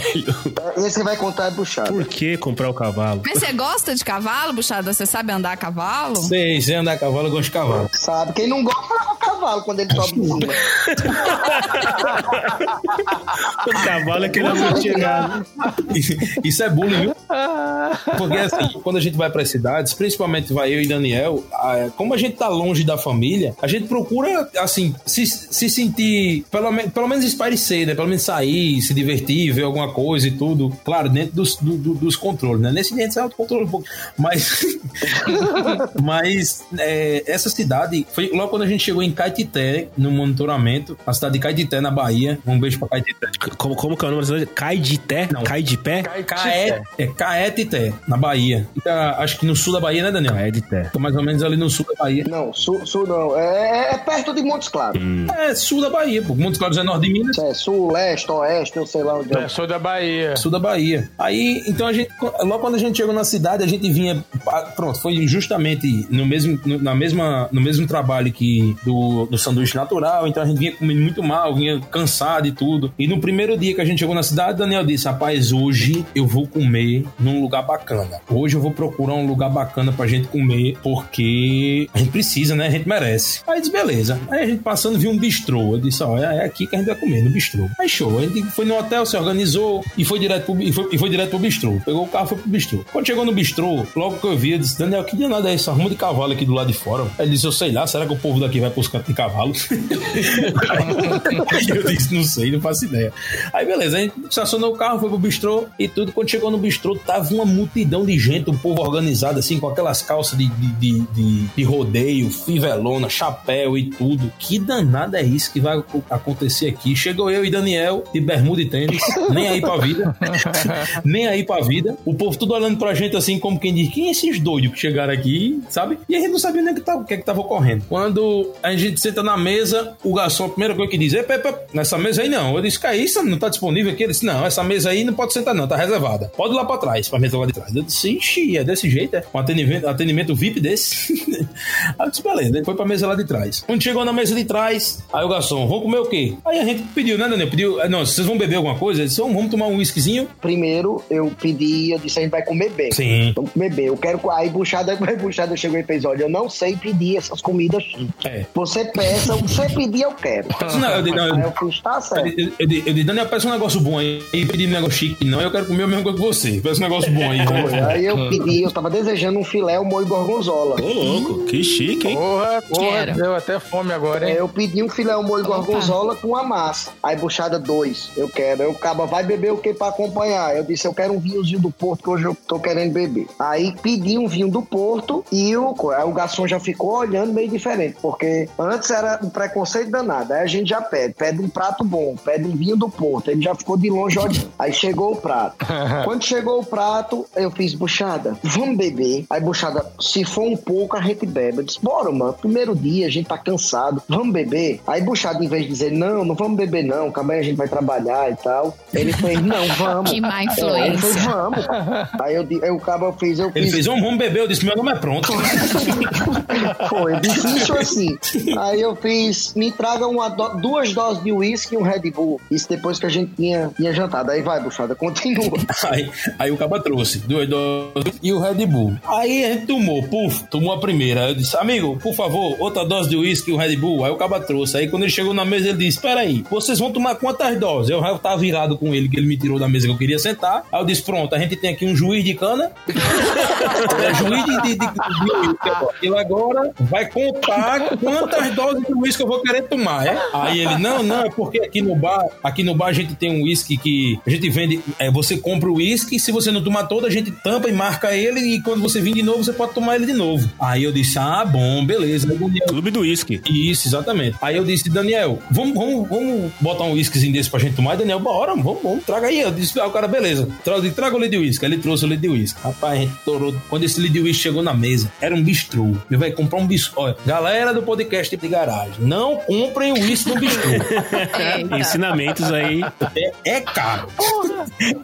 Esse vai contar é buchado. Por que comprar o cavalo? Mas você gosta de cavalo, Buxada? Você sabe andar a cavalo? Sei, sei andar a cavalo, eu gosto de cavalo. Sabe? Quem não gosta é o cavalo quando ele sobe em cima. O cavalo é que não vai chegar. Isso é bullying, viu? Porque assim, quando a gente vai para cidades, principalmente vai eu e Daniel, ah, como a gente tá longe da família, a gente procura, assim, se, se sentir, pelo, pelo menos espairecer, né? Pelo menos sair, se divertir, ver alguma coisa e tudo. Claro, dentro dos, do- do- dos controles, né? Nesse dia a gente autocontrola um pouco. Mas, mas é, essa cidade, foi logo quando a gente chegou em Caetité, no monitoramento, a cidade de Caetité, na Bahia. Um beijo pra Caetité. Como, como que é o nome da cidade? Cai de té? Não. Cai de pé? Caet, é Caetité, na Bahia. Fica, acho que no sul da Bahia, né, Daniel? Cai de té. Fica mais ou menos ali no sul da Bahia. Não, sul, sul não. É, é perto de Montes Claros. É, sul da Bahia, pô. Montes Claros é norte de Minas. É sul, leste, oeste, eu sei lá onde é. Eu sou da Bahia. Sul da Bahia. Aí, então a gente, logo quando a gente chegou na cidade, a gente vinha, ah, pronto, foi justamente no mesmo, no, na mesma, no mesmo trabalho que do, do sanduíche natural, então a gente vinha comendo muito mal, vinha cansado e tudo. E no primeiro dia que a gente chegou na cidade, Daniel disse, rapaz, hoje eu vou comer num lugar bacana. Hoje eu vou procurar um lugar bacana pra gente comer, porque a gente precisa, né? A gente merece. Aí disse, beleza. Aí a gente passando viu um bistrô. Eu disse, ó, é é aqui que a gente vai comer, no bistrô. Aí show. A gente foi no hotel, se organizou e foi direto pro, e foi, e foi direto pro bistrô. Pegou o carro e foi pro bistrô. Quando chegou no bistrô, logo que eu vi, eu disse, Daniel, que danada é isso? Arruma de cavalo aqui do lado de fora. Aí ele disse, eu sei lá, será que o povo daqui vai pros cantos de cavalo? Eu disse, não sei, não faço ideia. Aí beleza, a gente estacionou o carro, foi pro bistrô e tudo. Quando chegou no bistrô, tava uma multidão de gente, um povo organizado, assim, com aquelas calças de, de, de, de- de rodeio, fivelona, chapéu e tudo. Que danada é isso que vai acontecer aqui? Chegou eu e Daniel, de bermuda e tênis, nem aí pra vida. nem aí pra vida. O povo tudo olhando pra gente assim, como quem diz, quem é esses doidos que chegaram aqui, sabe? E a gente não sabia nem o que, tava, o que, é que tava ocorrendo. Quando a gente senta na mesa, o garçom, a primeira coisa que diz, Epa, epa, nessa mesa aí não. Eu disse, que é isso? Não tá disponível aqui? Ele disse, não, essa mesa aí não pode sentar não, tá reservada. Pode ir lá pra trás, pra mesa lá de trás. Eu disse, ixi, é desse jeito, é? Um atendimento, atendimento VIP desse? aí eu disse, beleza. Ele foi pra mesa lá de trás. Quando chegou na mesa de trás, aí o garçom, vamos comer o quê? Aí a gente pediu, né, Daniel? Pediu, "Ah, não, vocês vão beber alguma coisa? Ele disse, "Vamos, tomar um whiskyzinho? Primeiro, eu pedi, eu disse, a gente vai comer bem. Sim. Vamos comer bem. Eu quero. Aí Buchada, aí Buchada chegou e fez: olha, eu não sei pedir essas comidas chiques. É. Você peça, o que você pedir, eu quero. Não, eu disse, não, eu- Aí eu fiz, tá Eu, certo. eu, eu, eu disse, Daniel, peça um negócio bom aí. E pedi um negócio chique, não. Eu quero comer o mesmo coisa que você. Peça um negócio bom aí. Foi. Aí eu pedi, eu tava desejando um filé, um molho gorgonzola. Ô, louco, que chique, hein? Porra, porra, Quero. deu até fome agora, É, hein? eu pedi um filé, um molho gorgonzola com a massa. Aí buchada dois, eu quero. Aí o caba vai beber o que pra acompanhar? Eu disse, eu quero um vinhozinho do Porto que hoje eu tô querendo beber. Aí pedi um vinho do Porto e o, aí o garçom já ficou olhando meio diferente, porque antes era um preconceito danado. Aí a gente já pede, pede um prato prato bom, pede um vinho do Porto. Ele já ficou de longe olhando. Aí chegou o prato. Quando chegou o prato, eu fiz, buchada, vamos beber. Aí, buchada, se for um pouco, a gente bebe. Eu disse, bora, mano, primeiro dia, a gente tá cansado, vamos beber. Aí, buchada, em vez de dizer, não, não vamos beber não, calma aí, a gente vai trabalhar e tal. Ele fez, não, vamos. Que má É, ele fez, influência. vamos. Aí, eu, o cabo fez, eu Ele fiz, fez, vamos, vamos beber. Eu disse, meu nome é pronto. Foi difícil assim. Aí eu fiz, me traga uma duas doses de uísque e um Red Bull. Isso depois que a gente tinha, tinha jantado. Aí vai, buchada, continua. Aí, aí o caba trouxe duas doses e o Red Bull. Aí a gente tomou, puf, tomou a primeira. Eu disse, amigo, por favor, outra dose de uísque e o Red Bull. Aí o caba trouxe. Aí quando ele chegou na mesa, ele disse: Espera aí, vocês vão tomar quantas doses? Eu já tava virado com ele, que ele me tirou da mesa que eu queria sentar. Aí eu disse: Pronto, a gente tem aqui um juiz de cana. é, juiz de, de, de, de. Ele agora vai contar quantas doses de uísque eu vou querer tomar, é? Aí ele, não, não, é porque aqui no bar, aqui no bar a gente tem um uísque que a gente vende, é, você compra o uísque, se você não tomar todo, a gente tampa e marca ele e quando você vir de novo, você pode tomar ele de novo. Aí eu disse, ah, bom, beleza. Aí o Daniel, Clube do uísque. isso, exatamente. Aí eu disse, Daniel, vamos, vamos, vamos botar um uísquezinho desse pra gente tomar? Aí Daniel, bora, vamos, vamos, traga aí. Eu disse, ah, o cara, beleza, traga, traga o de uísque. Aí Ele trouxe o de uísque. Rapaz, a gente torou. Quando esse de uísque chegou na mesa, era um bistrô. Ele vai comprar um bistrô. Olha, galera do podcast de garagem, não comprem uísque no bistrô. Ensinamentos aí. É, é caro.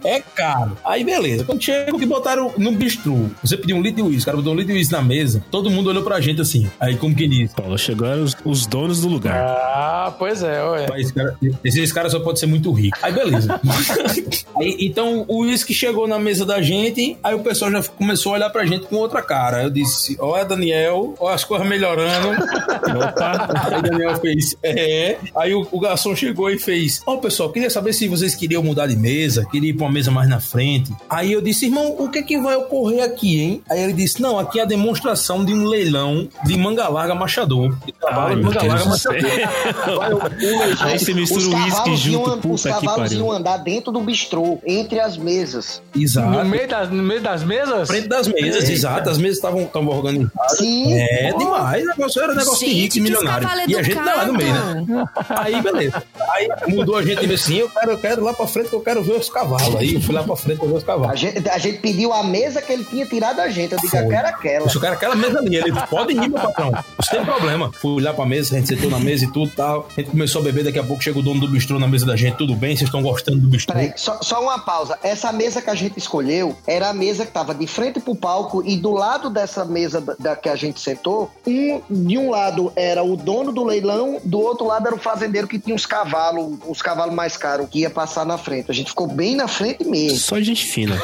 É caro. Aí beleza. Quando chegou que botaram no bistrô, você pediu um litro de uísque, o cara botou um litro de uísque na mesa, todo mundo olhou pra gente assim. Aí como que diz? Paulo, chegaram os, os donos do lugar. Ah, pois é, ué. Pai, Esse cara, esse cara só pode ser muito rico. Aí, beleza. aí, então, o uísque chegou na mesa da gente, aí o pessoal já começou a olhar pra gente com outra cara. Eu disse, olha, Daniel, olha as coisas melhorando. Opa! Aí Daniel fez, é. Aí o, o garçom chegou e fez, ó, pessoal, queria saber se vocês queriam mudar de mesa, queria ir pra uma mesa mais na frente. Aí eu disse, irmão, o que que vai ocorrer aqui, hein? Aí ele disse, não, aqui é a demonstração de um leilão de manga larga machador. De cavalo Ai, manga larga do machador. Aí você mistura os o uísque cavalos junto, puta Os cavalos iam andar dentro do bistrô, entre as mesas. Exato. No meio, das, no meio das mesas? frente das mesas, exato. As mesas estavam organizadas. Sim. É demais. O negócio era negócio de rico e Gente, milionário. cavalo E a gente tá lá no meio, né? Aí, beleza. Aí mudou a gente e disse assim: eu quero, eu quero ir lá pra frente que eu quero ver os cavalos. Aí eu fui lá pra frente pra ver os A cavalos. gente, a gente pediu a mesa que ele tinha tirado da gente. Eu digo, Foi. eu quero aquela. Quero aquela mesa ali. Ele pode ir, meu patrão. Não tem problema. Fui lá pra mesa, a gente sentou na mesa e tudo e tal. A gente começou a beber. Daqui a pouco chega o dono do bistrô na mesa da gente. Tudo bem? Vocês estão gostando do bistrô? Peraí, só, só uma pausa. Essa mesa que a gente escolheu era a mesa que tava de frente pro palco e do lado dessa mesa da, da que a gente sentou, um, de um lado era o dono do leilão, do outro lado era o fazendeiro que tinha os cavalos, os cavalos mais caros que ia passar na frente. A gente ficou bem na frente mesmo. Só gente fina.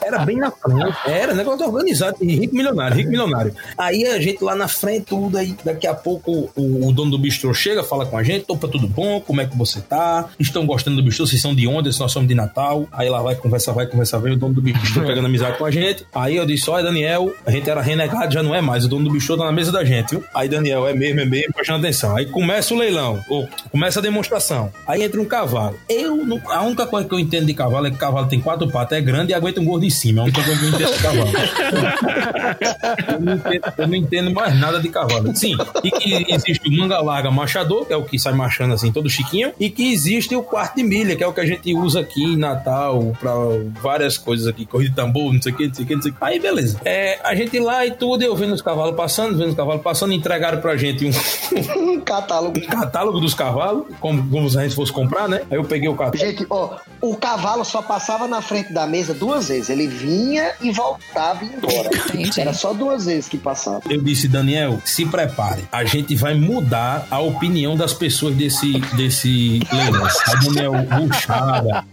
Era bem na frente. Era negócio organizado, de rico milionário, rico milionário. Aí a gente lá na frente, tudo aí, daqui a pouco o, o dono do bistrô chega, fala com a gente, opa, tudo bom? Como é que você tá? Estão gostando do bistrô? Vocês são de onde? Nós somos de Natal. Aí lá vai, conversa, vai, conversa, vem, o dono do bistrô pegando amizade com a gente. Aí eu disse, olha, Daniel, a gente era renegado, já não é mais. O dono do bistrô tá na mesa da gente, viu? Aí Daniel, é mesmo, é mesmo, prestando atenção. Aí começa o leilão, ou começa a demonstração. Aí entra um cavalo. Eu, não- a única coisa que eu entendo de cavalo é que cavalo tem quatro patas, é grande e aguenta um gordo em cima. É a única coisa que eu entendo de cavalo. Eu, não entendo, eu não entendo mais nada de cavalo. Sim, e que existe o manga larga machador, que é o que sai marchando assim, todo chiquinho, e que existe o quarto de milha, que é o que a gente usa aqui em Natal pra várias coisas aqui, corrida de tambor, não sei o que, não sei o que, não sei o que. Aí beleza. É, a gente lá e tudo, eu vendo os cavalos passando, vendo os cavalos passando, entregaram pra gente um, Um catálogo. catálogo dos cavalos, como, como se a gente fosse comprar, né? Aí eu peguei o catálogo. Gente, ó, o cavalo só passava na frente da mesa duas vezes. Ele vinha e voltava e ia embora. Entendi. Era só duas vezes que passava. Eu disse, Daniel, se prepare. A gente vai mudar a opinião das pessoas desse, desse leilão. Daniel, buchada.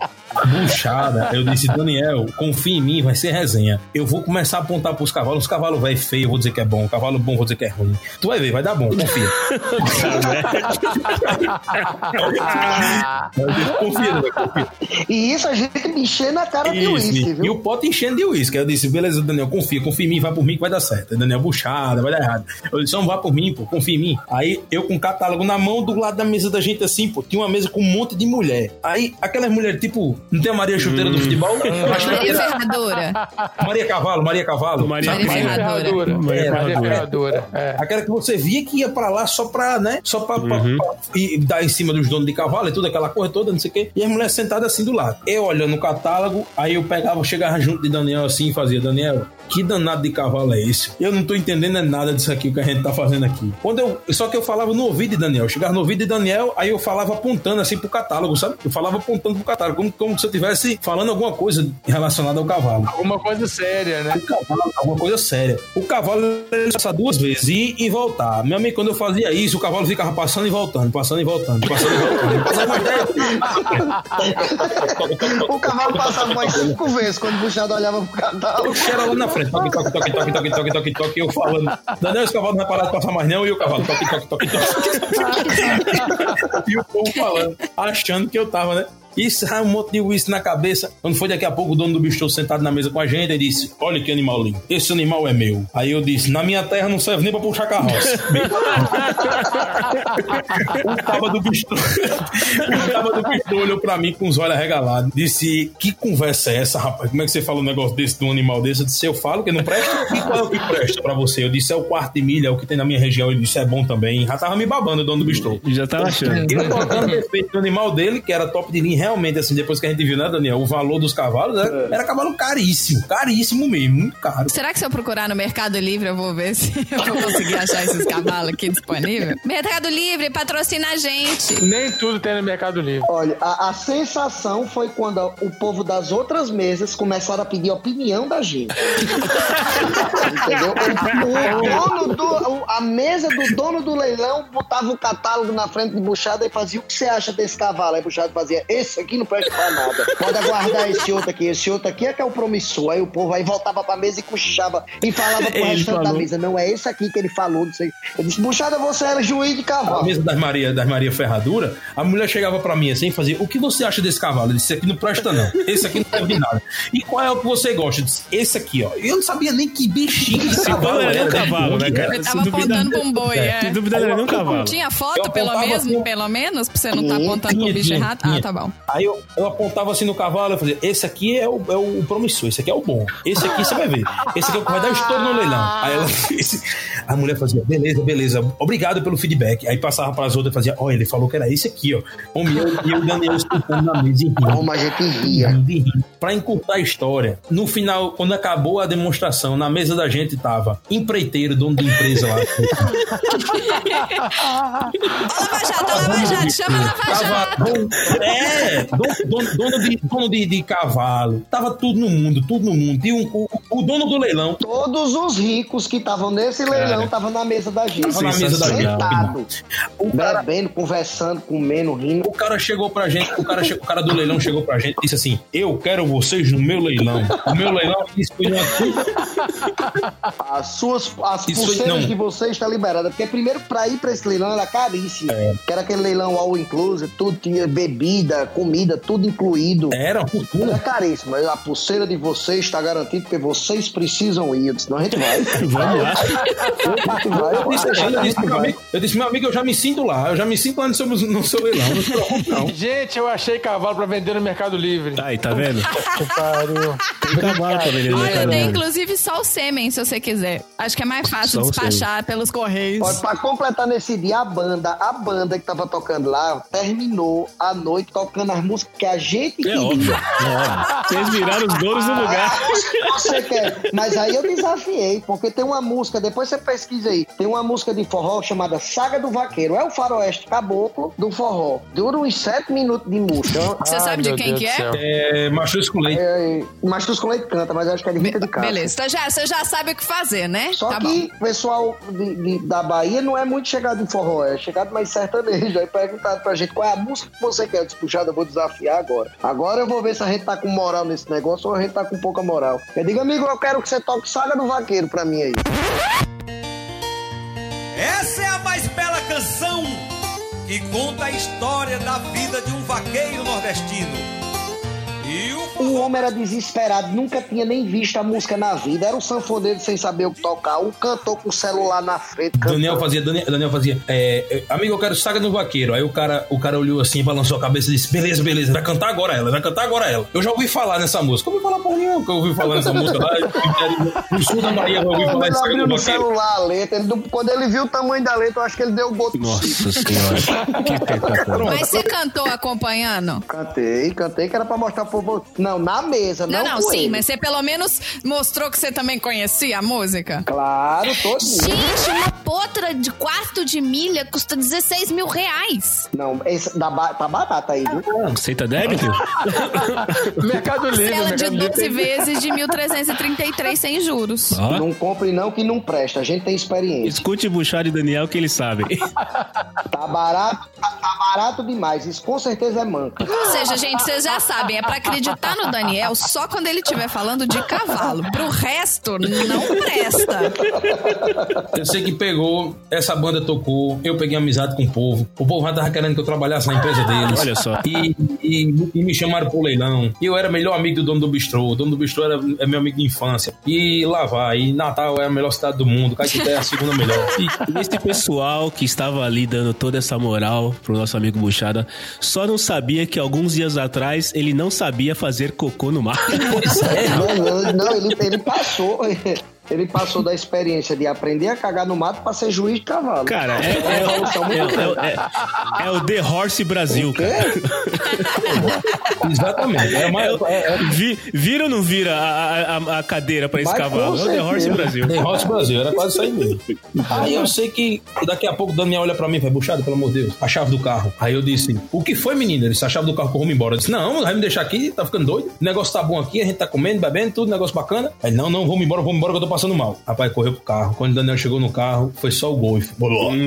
Buchada. Eu disse, Daniel, confia em mim, vai ser resenha. Eu vou começar a apontar pros cavalos. Os cavalos velho feio, eu vou dizer que é bom. O cavalo bom, eu vou dizer que é ruim. Tu vai ver, vai dar bom, confia. Confia, confia. E isso a gente mexer na cara de Isso, uísque, e viu? o pote enchendo de uísque. Aí Eu disse, beleza, Daniel, confia, confia em mim, vai por mim que vai dar certo. Aí Daniel, buchada, vai dar errado. Eu disse, não, vá por mim, pô, confia em mim. Aí eu com o catálogo na mão, do lado da mesa da gente assim, pô, tinha uma mesa com um monte de mulher. Aí aquelas mulheres, tipo, Não tem a Maria Chuteira do futebol? Maria Ferradora. Maria Cavalo, Maria Cavalo. Maria, Maria Maria Ferradora. Maria Ferradora. Ferradora. É. Aquela que você via que ia pra lá só pra, né? Só pra, pra- Uhum. pra- e dar em cima dos donos de cavalo e tudo, aquela coisa toda, não sei o quê. E as mulheres sentadas assim do lado. Eu olhando o catálogo, aí eu pegava, chegava junto de Daniel assim e fazia, Daniel, que danado de cavalo é esse? Eu não tô entendendo é nada disso aqui que a gente tá fazendo aqui. Quando eu, só que eu falava no ouvido de Daniel, chegava no ouvido de Daniel, aí eu falava apontando assim pro catálogo, sabe? Eu falava apontando pro catálogo, como, como se eu estivesse falando alguma coisa relacionada ao cavalo. Alguma coisa séria, né? O cavalo, alguma coisa séria. O cavalo ele passa duas vezes, ir e voltar. Meu amigo, quando eu fazia isso, o cavalo ficava passando e voltando, passando e voltando, passando e voltando. Passava dez O cavalo passava umas cinco vezes quando o buchado olhava pro catálogo. O cheiro lá na frente, toque, toque, toque, toque, toque, toque, toque, toque, eu falando. Daniel, esse cavalo não vai parar de passar mais não, e o cavalo, toque, toque, toque, toque. E o povo falando, achando que eu tava, né? Isso, ah, um monte de uísque na cabeça. Quando foi daqui a pouco, o dono do bistrô sentado na mesa com a gente, ele disse: Olha que animal lindo, esse animal é meu. Aí eu disse: Na minha terra não serve nem pra puxar carroça. o caba do bistrô, o caba do bistrô olhou pra mim com os olhos arregalados, disse: Que conversa é essa, rapaz? Como é que você fala um negócio desse de um animal desse? Eu disse: Eu falo que não presta. E qual é o que presta pra você? Eu disse: É o quarto de milha, é o que tem na minha região. Ele disse: É bom também. Já tava me babando o dono do bistrô. Já tava achando. E eu tocando defeito do animal dele, que era top de linha, realmente, assim, depois que a gente viu, né, Daniel? O valor dos cavalos né, era cavalo caríssimo, caríssimo mesmo, muito caro. Será que se eu procurar no Mercado Livre eu vou ver se eu vou conseguir achar esses cavalos aqui disponíveis? Mercado Livre, patrocina a gente. Nem tudo tem no Mercado Livre. Olha, a, a sensação foi quando a- o povo das outras mesas começaram a pedir opinião da gente. Entendeu? O, o dono do. o- a mesa do dono do leilão botava o catálogo na frente de Buchada e fazia o que você acha desse cavalo? Aí Buchada fazia, esse aqui não presta pra nada. Pode aguardar esse outro aqui. Esse outro aqui é que é o promissor. Aí o povo aí voltava pra mesa e cochichava e falava pro Ele restante da falou. mesa. Não, é esse aqui que ele falou. Não sei. Eu disse, Buchada, você era juiz de A cavalo. mesa das Maria, das Maria Ferradura, a mulher chegava pra mim assim e fazia: O que você acha desse cavalo? Eu disse: Esse aqui não presta, não. Esse aqui não serve de nada. E qual é o que você gosta? Eu disse: Esse aqui, ó. Eu não sabia nem que bichinho de Se cavalo não era nem um era, cavalo, né, cara? Eu Se tava apontando pra um boi, é. Se duvidar, não era nem um cavalo. Tinha foto, pelo assim- pelo menos, pra você não estar tá apontando pro Tinha, bicho tinha, errado? tinha. Ah, tá bom. Aí eu, eu apontava assim no cavalo, eu fazia, esse aqui é o, é o promissor, esse aqui é o bom. Esse aqui você vai ver. Esse aqui é o que vai dar estouro no leilão. Aí ela disse, a mulher fazia, beleza, beleza, obrigado pelo feedback. Aí passava para as outras e fazia, ó, ele falou que era esse aqui, ó. Homem, eu, e eu o Daniel escutando na mesa e rindo. Como a gente ria. Pra encurtar a história, no final, quando acabou a demonstração, na mesa da gente tava empreiteiro, dono de empresa lá. Lava Jato, Lava Jato, chama Lava Tava Jato. dono, é, dono, dono, dono de, dono de, de cavalo. Tava tudo no mundo, tudo no mundo. E um- o, o dono do leilão Todos os ricos que estavam nesse leilão estavam na mesa da gente. Tava na mesa da gente. Sentado, O cara, bebendo, conversando, comendo, rindo. o cara chegou pra gente, o cara, o cara do leilão chegou pra gente e disse assim: Eu quero vocês no meu leilão. O meu leilão foi uma As suas as Isso pulseiras não. de você está liberada. Porque primeiro, pra ir pra esse leilão era caríssimo. É. Que era aquele leilão all inclusive, tudo tinha bebida, comida, tudo incluído. Era uma Era fortuna. caríssimo, mas a pulseira de vocês está garantida porque vocês precisam ir. Eu disse, não, a gente vai. Vamos lá. Eu disse, meu amigo, eu já me sinto lá. Eu já me sinto lá no seu, no seu leilão. Não se preocupe, não. Gente, eu achei cavalo pra vender no Mercado Livre. Aí, tá vendo? Pariu. Tem cavalo pra vender no Olha, Mercado tem Livre. inclusive só o sêmen, se você quiser. Acho que é mais fácil Só despachar pelos correios. Olha, pra completar nesse dia, a banda, a banda que tava tocando lá, terminou a noite tocando as músicas que a gente É queria. óbvio. É óbvio. Vocês viraram os donos do lugar. Você quer. Mas aí eu desafiei, porque tem uma música, depois você pesquisa aí, tem uma música de forró chamada Saga do Vaqueiro. É o faroeste caboclo do forró. Dura uns sete minutos de música. Você Ai, sabe de quem Deus que é? É, machuca com leite. É, Mastus com Leite canta, mas acho que é de Rita de Castro. Beleza, então já, você já sabe o que fazer, né? Só tá que o pessoal de- de- da Bahia não é muito chegado em forró, é chegado mais sertanejo. Aí perguntaram pra gente qual é a música que você quer. Eu disse, puxada, eu vou desafiar agora. Agora eu vou ver se a gente tá com moral nesse negócio ou a gente tá com pouca moral. Eu digo, amigo, eu quero que você toque Saga do Vaqueiro pra mim aí. Essa é a mais bela canção que conta a história da vida de um vaqueiro nordestino. O homem era desesperado, nunca tinha nem visto a música na vida. Era o sanfoneiro sem saber o que tocar, um cantor com o celular na frente. Daniel fazia, Daniel, Daniel fazia, é, é, amigo, eu quero saga no vaqueiro. Aí o cara, o cara olhou assim, balançou a cabeça e disse: beleza, beleza, vai cantar agora ela, vai cantar agora ela. Eu já ouvi falar nessa música. Eu ouvi falar por nenhum, que eu ouvi falar nessa música lá. No sul da Bahia, eu ouvi falar Ele de saga no no vaqueiro. celular a letra. ele- quando ele viu o tamanho da letra, eu acho que ele deu o gosto. Nossa senhora. que. Mas você cantou acompanhando? Cantei, cantei que era pra mostrar pro povo. Não, na mesa, não. Não, não, com sim, ele. mas você pelo menos mostrou que você também conhecia a música. Claro, todinho. Gente, uma potra de quarto de milha custa 16 mil reais. Não, esse da ba... tá barata aí, viu? Aceita débito? Mercado Livre, Tela de Mercado Livre 12 tem- vezes de 1.333 sem juros. Ó. Não compre não que não presta, a gente tem experiência. Escute Buchar e Daniel que eles sabem. Tá barato, tá, tá barato demais, isso com certeza é manca. Ou seja, gente, vocês já sabem, é pra acreditar no Daniel só quando ele estiver falando de cavalo. Pro resto, não presta. Eu sei que pegou, essa banda tocou, eu peguei amizade com o povo. O povo já tava querendo que eu trabalhasse na empresa deles. Olha só. E, e- e me chamaram pro leilão. E eu era melhor amigo do dono do bistrô. O dono do bistrô era, é meu amigo de infância. E lá vai. E Natal é a melhor cidade do mundo. Caetité é a segunda melhor. E, esse pessoal que estava ali dando toda essa moral pro nosso amigo Buchada só não sabia que alguns dias atrás ele não sabia fazer cocô no mar. pois é, Não, não, não, ele, ele passou. Ele passou da experiência de aprender a cagar no mato pra ser juiz de cavalo. Cara, é, é, uma é- grande. é- é o The Horse Brasil, cara. exatamente. É, mais, é, é, Vi- vira ou não vira a, a- a cadeira pra esse Mas cavalo? É o The Horse. Brasil. The Horse Brasil, era quase aí mesmo. Aí eu sei que daqui a pouco o Daniel olha pra mim e vai, Buchado, pelo amor de Deus, a chave do carro. Aí eu disse, o que foi, menino? Ele disse, a chave do carro que eu vou embora. Eu disse, não, vai me deixar aqui, tá ficando doido. O negócio tá bom aqui, a gente tá comendo, bebendo, tudo, negócio bacana. Aí, não, não, vamos embora, vamos embora que eu tô passando mal. Rapaz, correu pro carro. Quando o Daniel chegou no carro, foi só o golfe.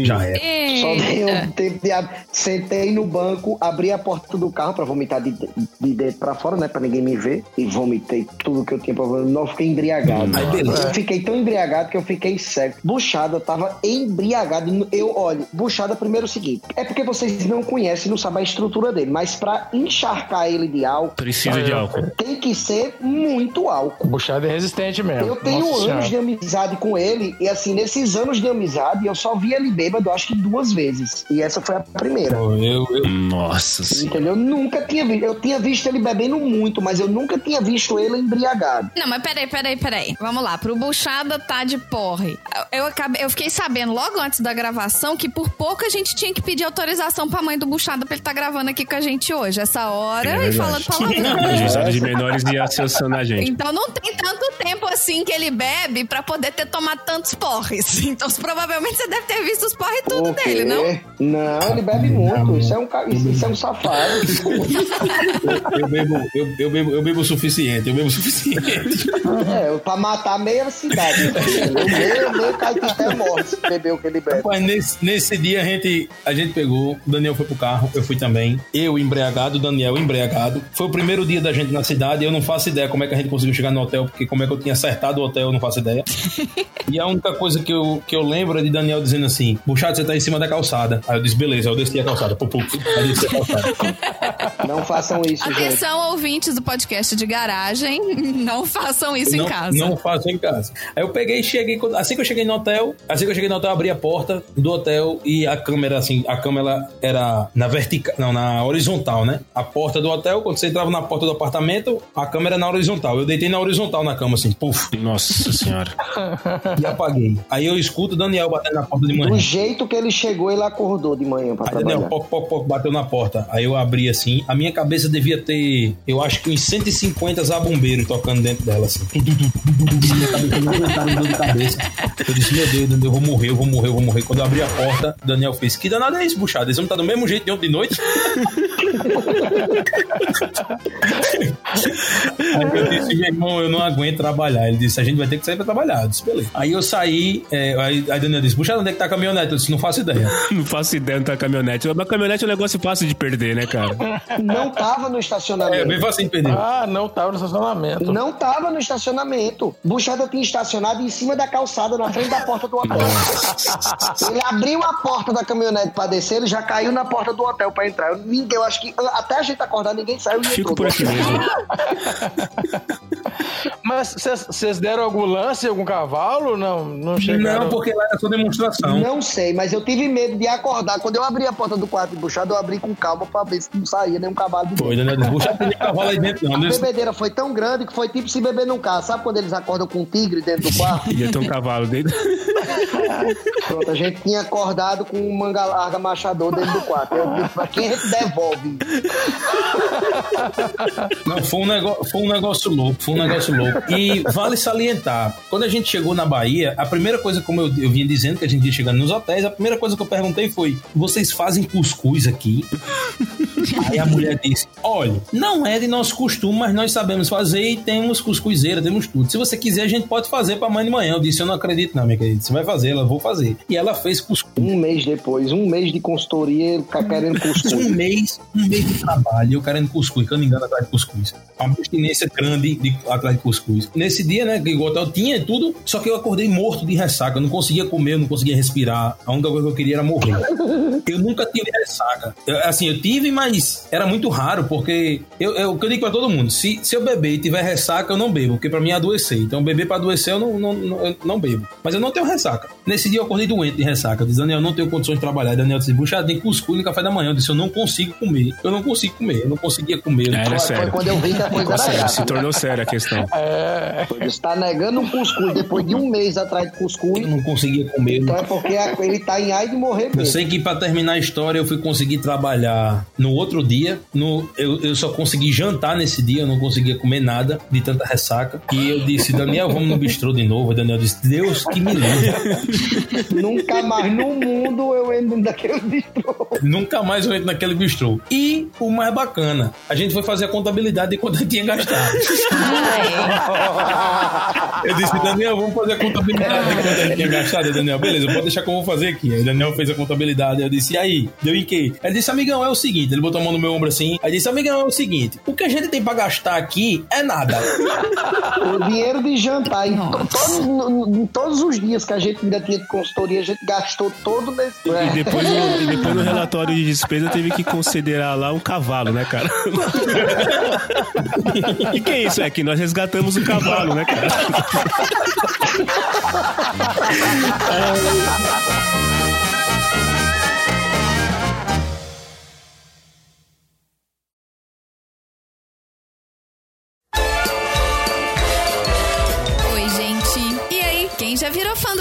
Já era. Só dei um tempo de. ab- Sentei no banco, abri a porta do carro pra vomitar de, de dentro pra fora, né? Pra ninguém me ver. E vomitei tudo que eu tinha pra vomitar. Não fiquei embriagado. Aí, beleza. Eu fiquei tão embriagado que eu fiquei cego. Buchada tava embriagado. Eu, olha, Buchada, primeiro é o seguinte: é porque vocês não conhecem, não sabem a estrutura dele. Mas pra encharcar ele de álcool, Precisa de álcool. tem que ser muito álcool. Buchada é resistente mesmo. Eu tenho Nossa anos de amizade com ele, e assim, nesses anos de amizade, eu só vi ele bêbado, acho que duas vezes. E essa foi a primeira. Eu, eu, Nossa senhora. Entendeu? Eu nunca tinha visto. Eu tinha visto ele bebendo muito, mas eu nunca tinha visto ele embriagado. Não, mas peraí, peraí, peraí. Vamos lá, pro Buchada tá de porre. Eu, eu acabei, eu fiquei sabendo logo antes da gravação que por pouco a gente tinha que pedir autorização pra mãe do Buchada pra ele tá gravando aqui com a gente hoje, essa hora, É e falando palavrão. Juizado de menores ia sancionar a gente. Então não tem tanto tempo assim que ele bebe pra poder ter tomado tantos porres. Então provavelmente você deve ter visto os porres tudo O quê? dele, não? Não, ele bebe muito. Isso é um, isso, é um safado. eu, bebo, eu, eu bebo, eu bebo o suficiente, eu bebo o suficiente. é, pra matar meia cidade. O meio, meio Caetité morre se beber o que ele bebe. Rapaz, nesse, nesse dia a gente, a gente pegou, o Daniel foi pro carro, eu fui também. Eu embriagado, o Daniel embriagado. Foi o primeiro dia da gente na cidade, eu não faço ideia como é que a gente conseguiu chegar no hotel, porque como é que eu tinha acertado o hotel, eu não faço ideia. e a única coisa que eu, que eu lembro é de Daniel dizendo assim: Buchado, você tá em cima da calçada. Aí eu disse, beleza, eu desci a calçada. Pum, pum. Aí desci a calçada. Não façam isso, gente. Atenção, ouvintes do podcast de garagem, não façam isso não, em casa. Não faço em casa. Aí eu peguei e cheguei. Assim que eu cheguei no hotel, assim que eu cheguei no hotel, eu abri a porta do hotel e a câmera, assim, a câmera era na vertical, não, na horizontal, né? A porta do hotel, quando você entrava na porta do apartamento, a câmera era na horizontal. Eu deitei na horizontal na cama, assim, puf, Nossa senhora. e apaguei. Aí eu escuto o Daniel batendo na porta de manhã. Do jeito que ele chegou, ele acordou de manhã pra Aí Daniel, trabalhar. poc, poc, poc, bateu na porta. Aí eu abri assim. A minha cabeça devia ter, eu acho que uns 150 zabombeiros tocando dentro dela, assim. Eu disse, meu Deus, Daniel, eu vou morrer, eu vou morrer, eu vou morrer. Quando eu abri a porta, o Daniel fez, que danada é isso, buchado? Esse homem tá do mesmo jeito de ontem de noite? Aí eu disse, meu irmão, eu não aguento trabalhar. Ele disse, a gente vai ter que sair pra trabalhar. Eu disse, beleza. Aí eu saí, é, aí, aí Daniel disse, puxa, onde é que tá a caminhonete? Eu disse, não faço ideia. Não faço ideia onde tá a caminhonete. Mas caminhonete é um negócio fácil de perder, né, cara? Não tava no É, estacionamento. bem fácil de perder. Ah, não tava no estacionamento. Não tava no estacionamento. Buchada tinha estacionado em cima da calçada, na frente da porta do hotel. Ele abriu a porta da caminhonete pra descer, ele já caiu na porta do hotel pra entrar. Eu, ninguém, eu acho que até a gente acordar, ninguém saiu Fico entrou. por aqui mesmo. Mas vocês deram algum lance, algum cavalo? Não, não chegaram. Não, porque lá era só demonstração. Não sei, mas eu tive medo de acordar. Quando eu abri a porta do quarto de eu abri com calma pra ver se não saía nenhum cavalo de Foi, dentro. Disse, puxa, tem cavalo aí dentro. Não, A disse, bebedeira foi tão grande que foi tipo se beber num carro. Sabe quando eles acordam com um tigre dentro do quarto? Ia ter um cavalo dentro. Pronto, a gente tinha acordado com um manga larga machador dentro do quarto. Eu disse, pra quem a gente devolve? Não, foi um, negócio, foi um negócio louco, foi um negócio louco. E vale salientar, quando a gente chegou na Bahia, a primeira coisa, como eu, eu vinha dizendo, que a gente ia chegando nos hotéis, a primeira coisa que eu perguntei foi: vocês fazem cuscuz aqui? Aí a mulher disse: olha, não é de nosso costume, mas nós sabemos fazer e temos cuscuzeira, temos tudo. Se você quiser, a gente pode fazer pra amanhã de manhã. Eu disse: eu não acredito, não, minha querida. Você vai fazer, ela vou fazer. E ela fez cuscuz. Um mês depois, um mês de consultoria, ele tá querendo Um cuscuz. mês, um mês de trabalho, eu querendo cuscuz, caningando atrás de cuscuz. Uma abstinência grande de, atrás de cuscuz. Nesse dia, né, que o hotel tinha tudo, só que eu acordei morto de ressaca. Eu não conseguia comer, eu não conseguia respirar. A única coisa que eu queria era morrer. Eu nunca tive ressaca. Eu, assim, eu tive, mas era muito raro, porque eu, eu, o que eu digo pra todo mundo: se, se eu beber e tiver ressaca, eu não bebo, porque pra mim é adoecer. Então, beber pra adoecer, eu não, não, não, eu não bebo. Mas eu não tenho ressaca. Nesse dia, eu acordei doente de ressaca. Eu disse, Daniel, eu não tenho condições de trabalhar. Daniel disse, bucha, tem cuscuz no café da manhã. Eu disse, eu não consigo comer. Eu não consigo comer. Eu não conseguia comer. É, era Foi sério. quando eu vi que a coisa era Sério, grave. se tornou séria a questão. Você tá negando um cuscuz depois de um mês atrás de cuscuz. Eu não conseguia comer. Então é porque ele tá em ai de morrer Eu mesmo. sei que pra terminar a história eu fui conseguir trabalhar no outro dia. No, eu, eu só consegui jantar nesse dia, eu não conseguia comer nada de tanta ressaca. E eu disse, Daniel, vamos no bistrô de novo. O Daniel disse, Deus que me livre. Nunca mais no mundo eu entro daquele bistrô. Nunca mais eu entro naquele bistrô. E o mais bacana, a gente foi fazer a contabilidade de quanto eu tinha gastado. Eu disse, Daniel, vamos fazer a contabilidade de quanto a gente tinha gastado. Daniel, beleza, pode deixar que eu vou fazer aqui. Aí Daniel fez a contabilidade. Eu disse, e aí? Deu em quê? Ele disse, amigão, é o seguinte. Ele botou a mão no meu ombro assim. Aí disse, amigão, é o seguinte. O que a gente tem pra gastar aqui é nada. O dinheiro de jantar em, to- todos, em os dias que a gente ainda tinha de consultoria, a gente gastou todo nesse. E depois, no, e depois no relatório de despesa teve que considerar lá um cavalo, né, cara? E que é isso? É que nós resgatamos o cavalo, né, cara?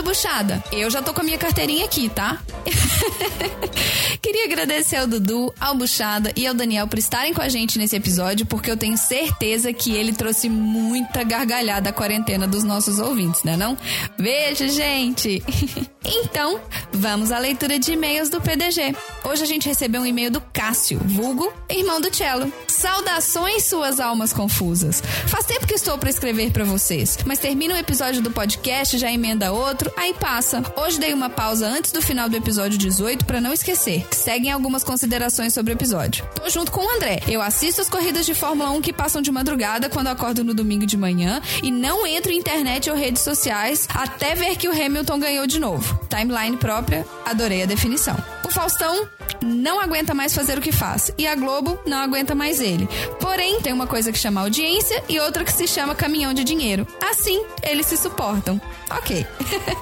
Buchada? Eu já tô com a minha carteirinha aqui, tá? Queria agradecer ao Dudu, ao Buchada e ao Daniel por estarem com a gente nesse episódio, porque eu tenho certeza que ele trouxe muita gargalhada à quarentena dos nossos ouvintes, né não? Beijo, gente! Então, vamos à leitura de e-mails do PDG. Hoje a gente recebeu um e-mail do Cássio, vulgo, irmão do Cello. Saudações, suas almas confusas. Faz tempo que estou para escrever para vocês, mas termina um episódio do podcast, já emenda outro, aí passa. Hoje dei uma pausa antes do final do episódio 18 para não esquecer. Seguem algumas considerações sobre o episódio. Tô junto com o André. Eu assisto as corridas de Fórmula 1 que passam de madrugada quando acordo no domingo de manhã e não entro em internet ou redes sociais até ver que o Hamilton ganhou de novo. Timeline própria, adorei a definição. O Faustão não aguenta mais fazer o que faz e a Globo não aguenta mais ele. Porém, tem uma coisa que chama audiência e outra que se chama caminhão de dinheiro. Assim, eles se suportam. Ok.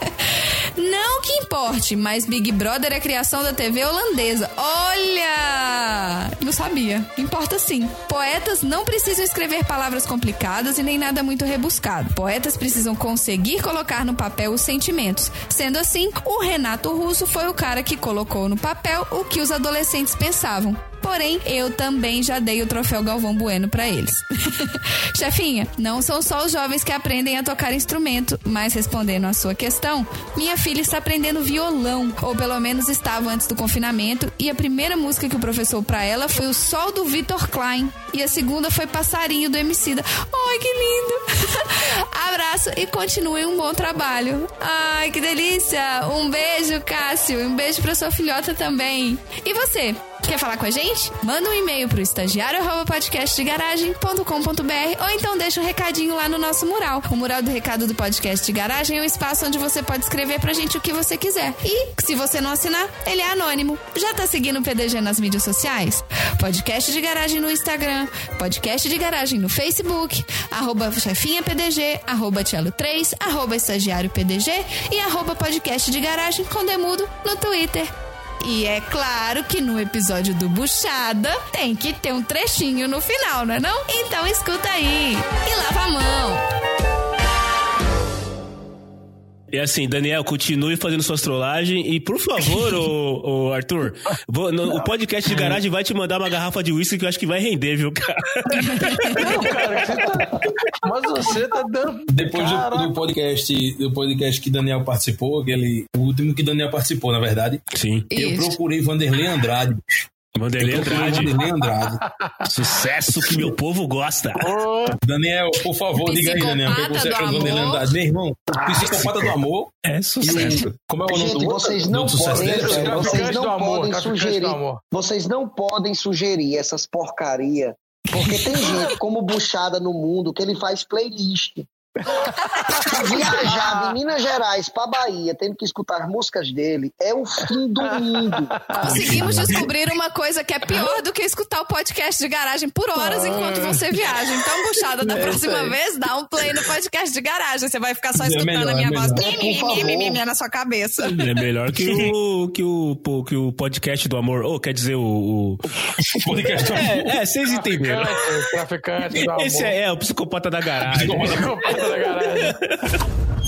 não que importe, mas Big Brother é criação da TV holandesa. Olha! Não sabia. Importa sim. Poetas não precisam escrever palavras complicadas e nem nada muito rebuscado. Poetas precisam conseguir colocar no papel os sentimentos. Sendo assim, o Renato Russo foi o cara que colocou no papel o que os adolescentes pensavam. Porém, eu também já dei o troféu Galvão Bueno pra eles. Chefinha, não são só os jovens que aprendem a tocar instrumento, mas respondendo à sua questão, minha filha está aprendendo violão, ou pelo menos estava antes do confinamento, e a primeira música que o professor pra ela foi o Sol do Vitor Klein, e a segunda foi Passarinho do Emicida. Ai, que lindo. Abraço e continue um bom trabalho. Ai, que delícia. Um beijo, Cássio. Um beijo pra sua filhota também. E você? Quer falar com a gente? Manda um e-mail pro estagiário@podcastdegaragem.com.br ou então deixa um recadinho lá no nosso mural. O mural do recado do podcast de garagem é um espaço onde você pode escrever pra gente o que você quiser. E se você não assinar, ele é anônimo. Já tá seguindo o PDG nas mídias sociais? Podcast de garagem no Instagram, podcast de garagem no Facebook, arroba chefinha PDG, arroba Tchelo 3, arroba estagiário PDG e arroba podcast de garagem com demudo no Twitter. E é claro que no episódio do Buchada tem que ter um trechinho no final, não é não? Então escuta aí e lava a mão. E assim, Daniel, continue fazendo suas trollagens e, por favor, ô, ô Arthur, vou- no- o podcast de garagem vai te mandar uma garrafa de uísque que eu acho que vai render, viu, cara? Não, cara, você tá... Mas você tá dando. Depois do, do podcast, do podcast que Daniel participou, aquele, o último que Daniel participou, na verdade, Sim. eu Isso. procurei Vanderlei Andrade. Vanderlei Andrade. Vanderlei Andrade. Sucesso que meu povo gosta. Daniel, por favor, diga aí, Daniel, o que Psicopata você do acha do Vanderlei. Andrade? Meu irmão, psicopata do amor. É E sucesso. o, como é o nome do vocês Do não sucesso podem, é, vocês do não amor, podem sugerir, do vocês não podem sugerir essas porcaria, porque tem gente como buchada no mundo que ele faz playlist. Viajar de Minas Gerais pra Bahia, tendo que escutar as músicas dele, é o fim do mundo. Conseguimos descobrir uma coisa que é pior do que escutar o podcast de garagem por horas enquanto você viaja. Então, buchada, da É próxima vez, dá um play no podcast de garagem. Você vai ficar só É escutando melhor, a minha é voz melhor. É, por favor. mi, mi, mi, mi, na sua cabeça. É melhor que o, que o, que o podcast do amor. Ou quer dizer, o. o- Podcast do amor. É, é, vocês entenderam. Traficante, traficante do amor. Esse é, é o psicopata da garagem. Garagem.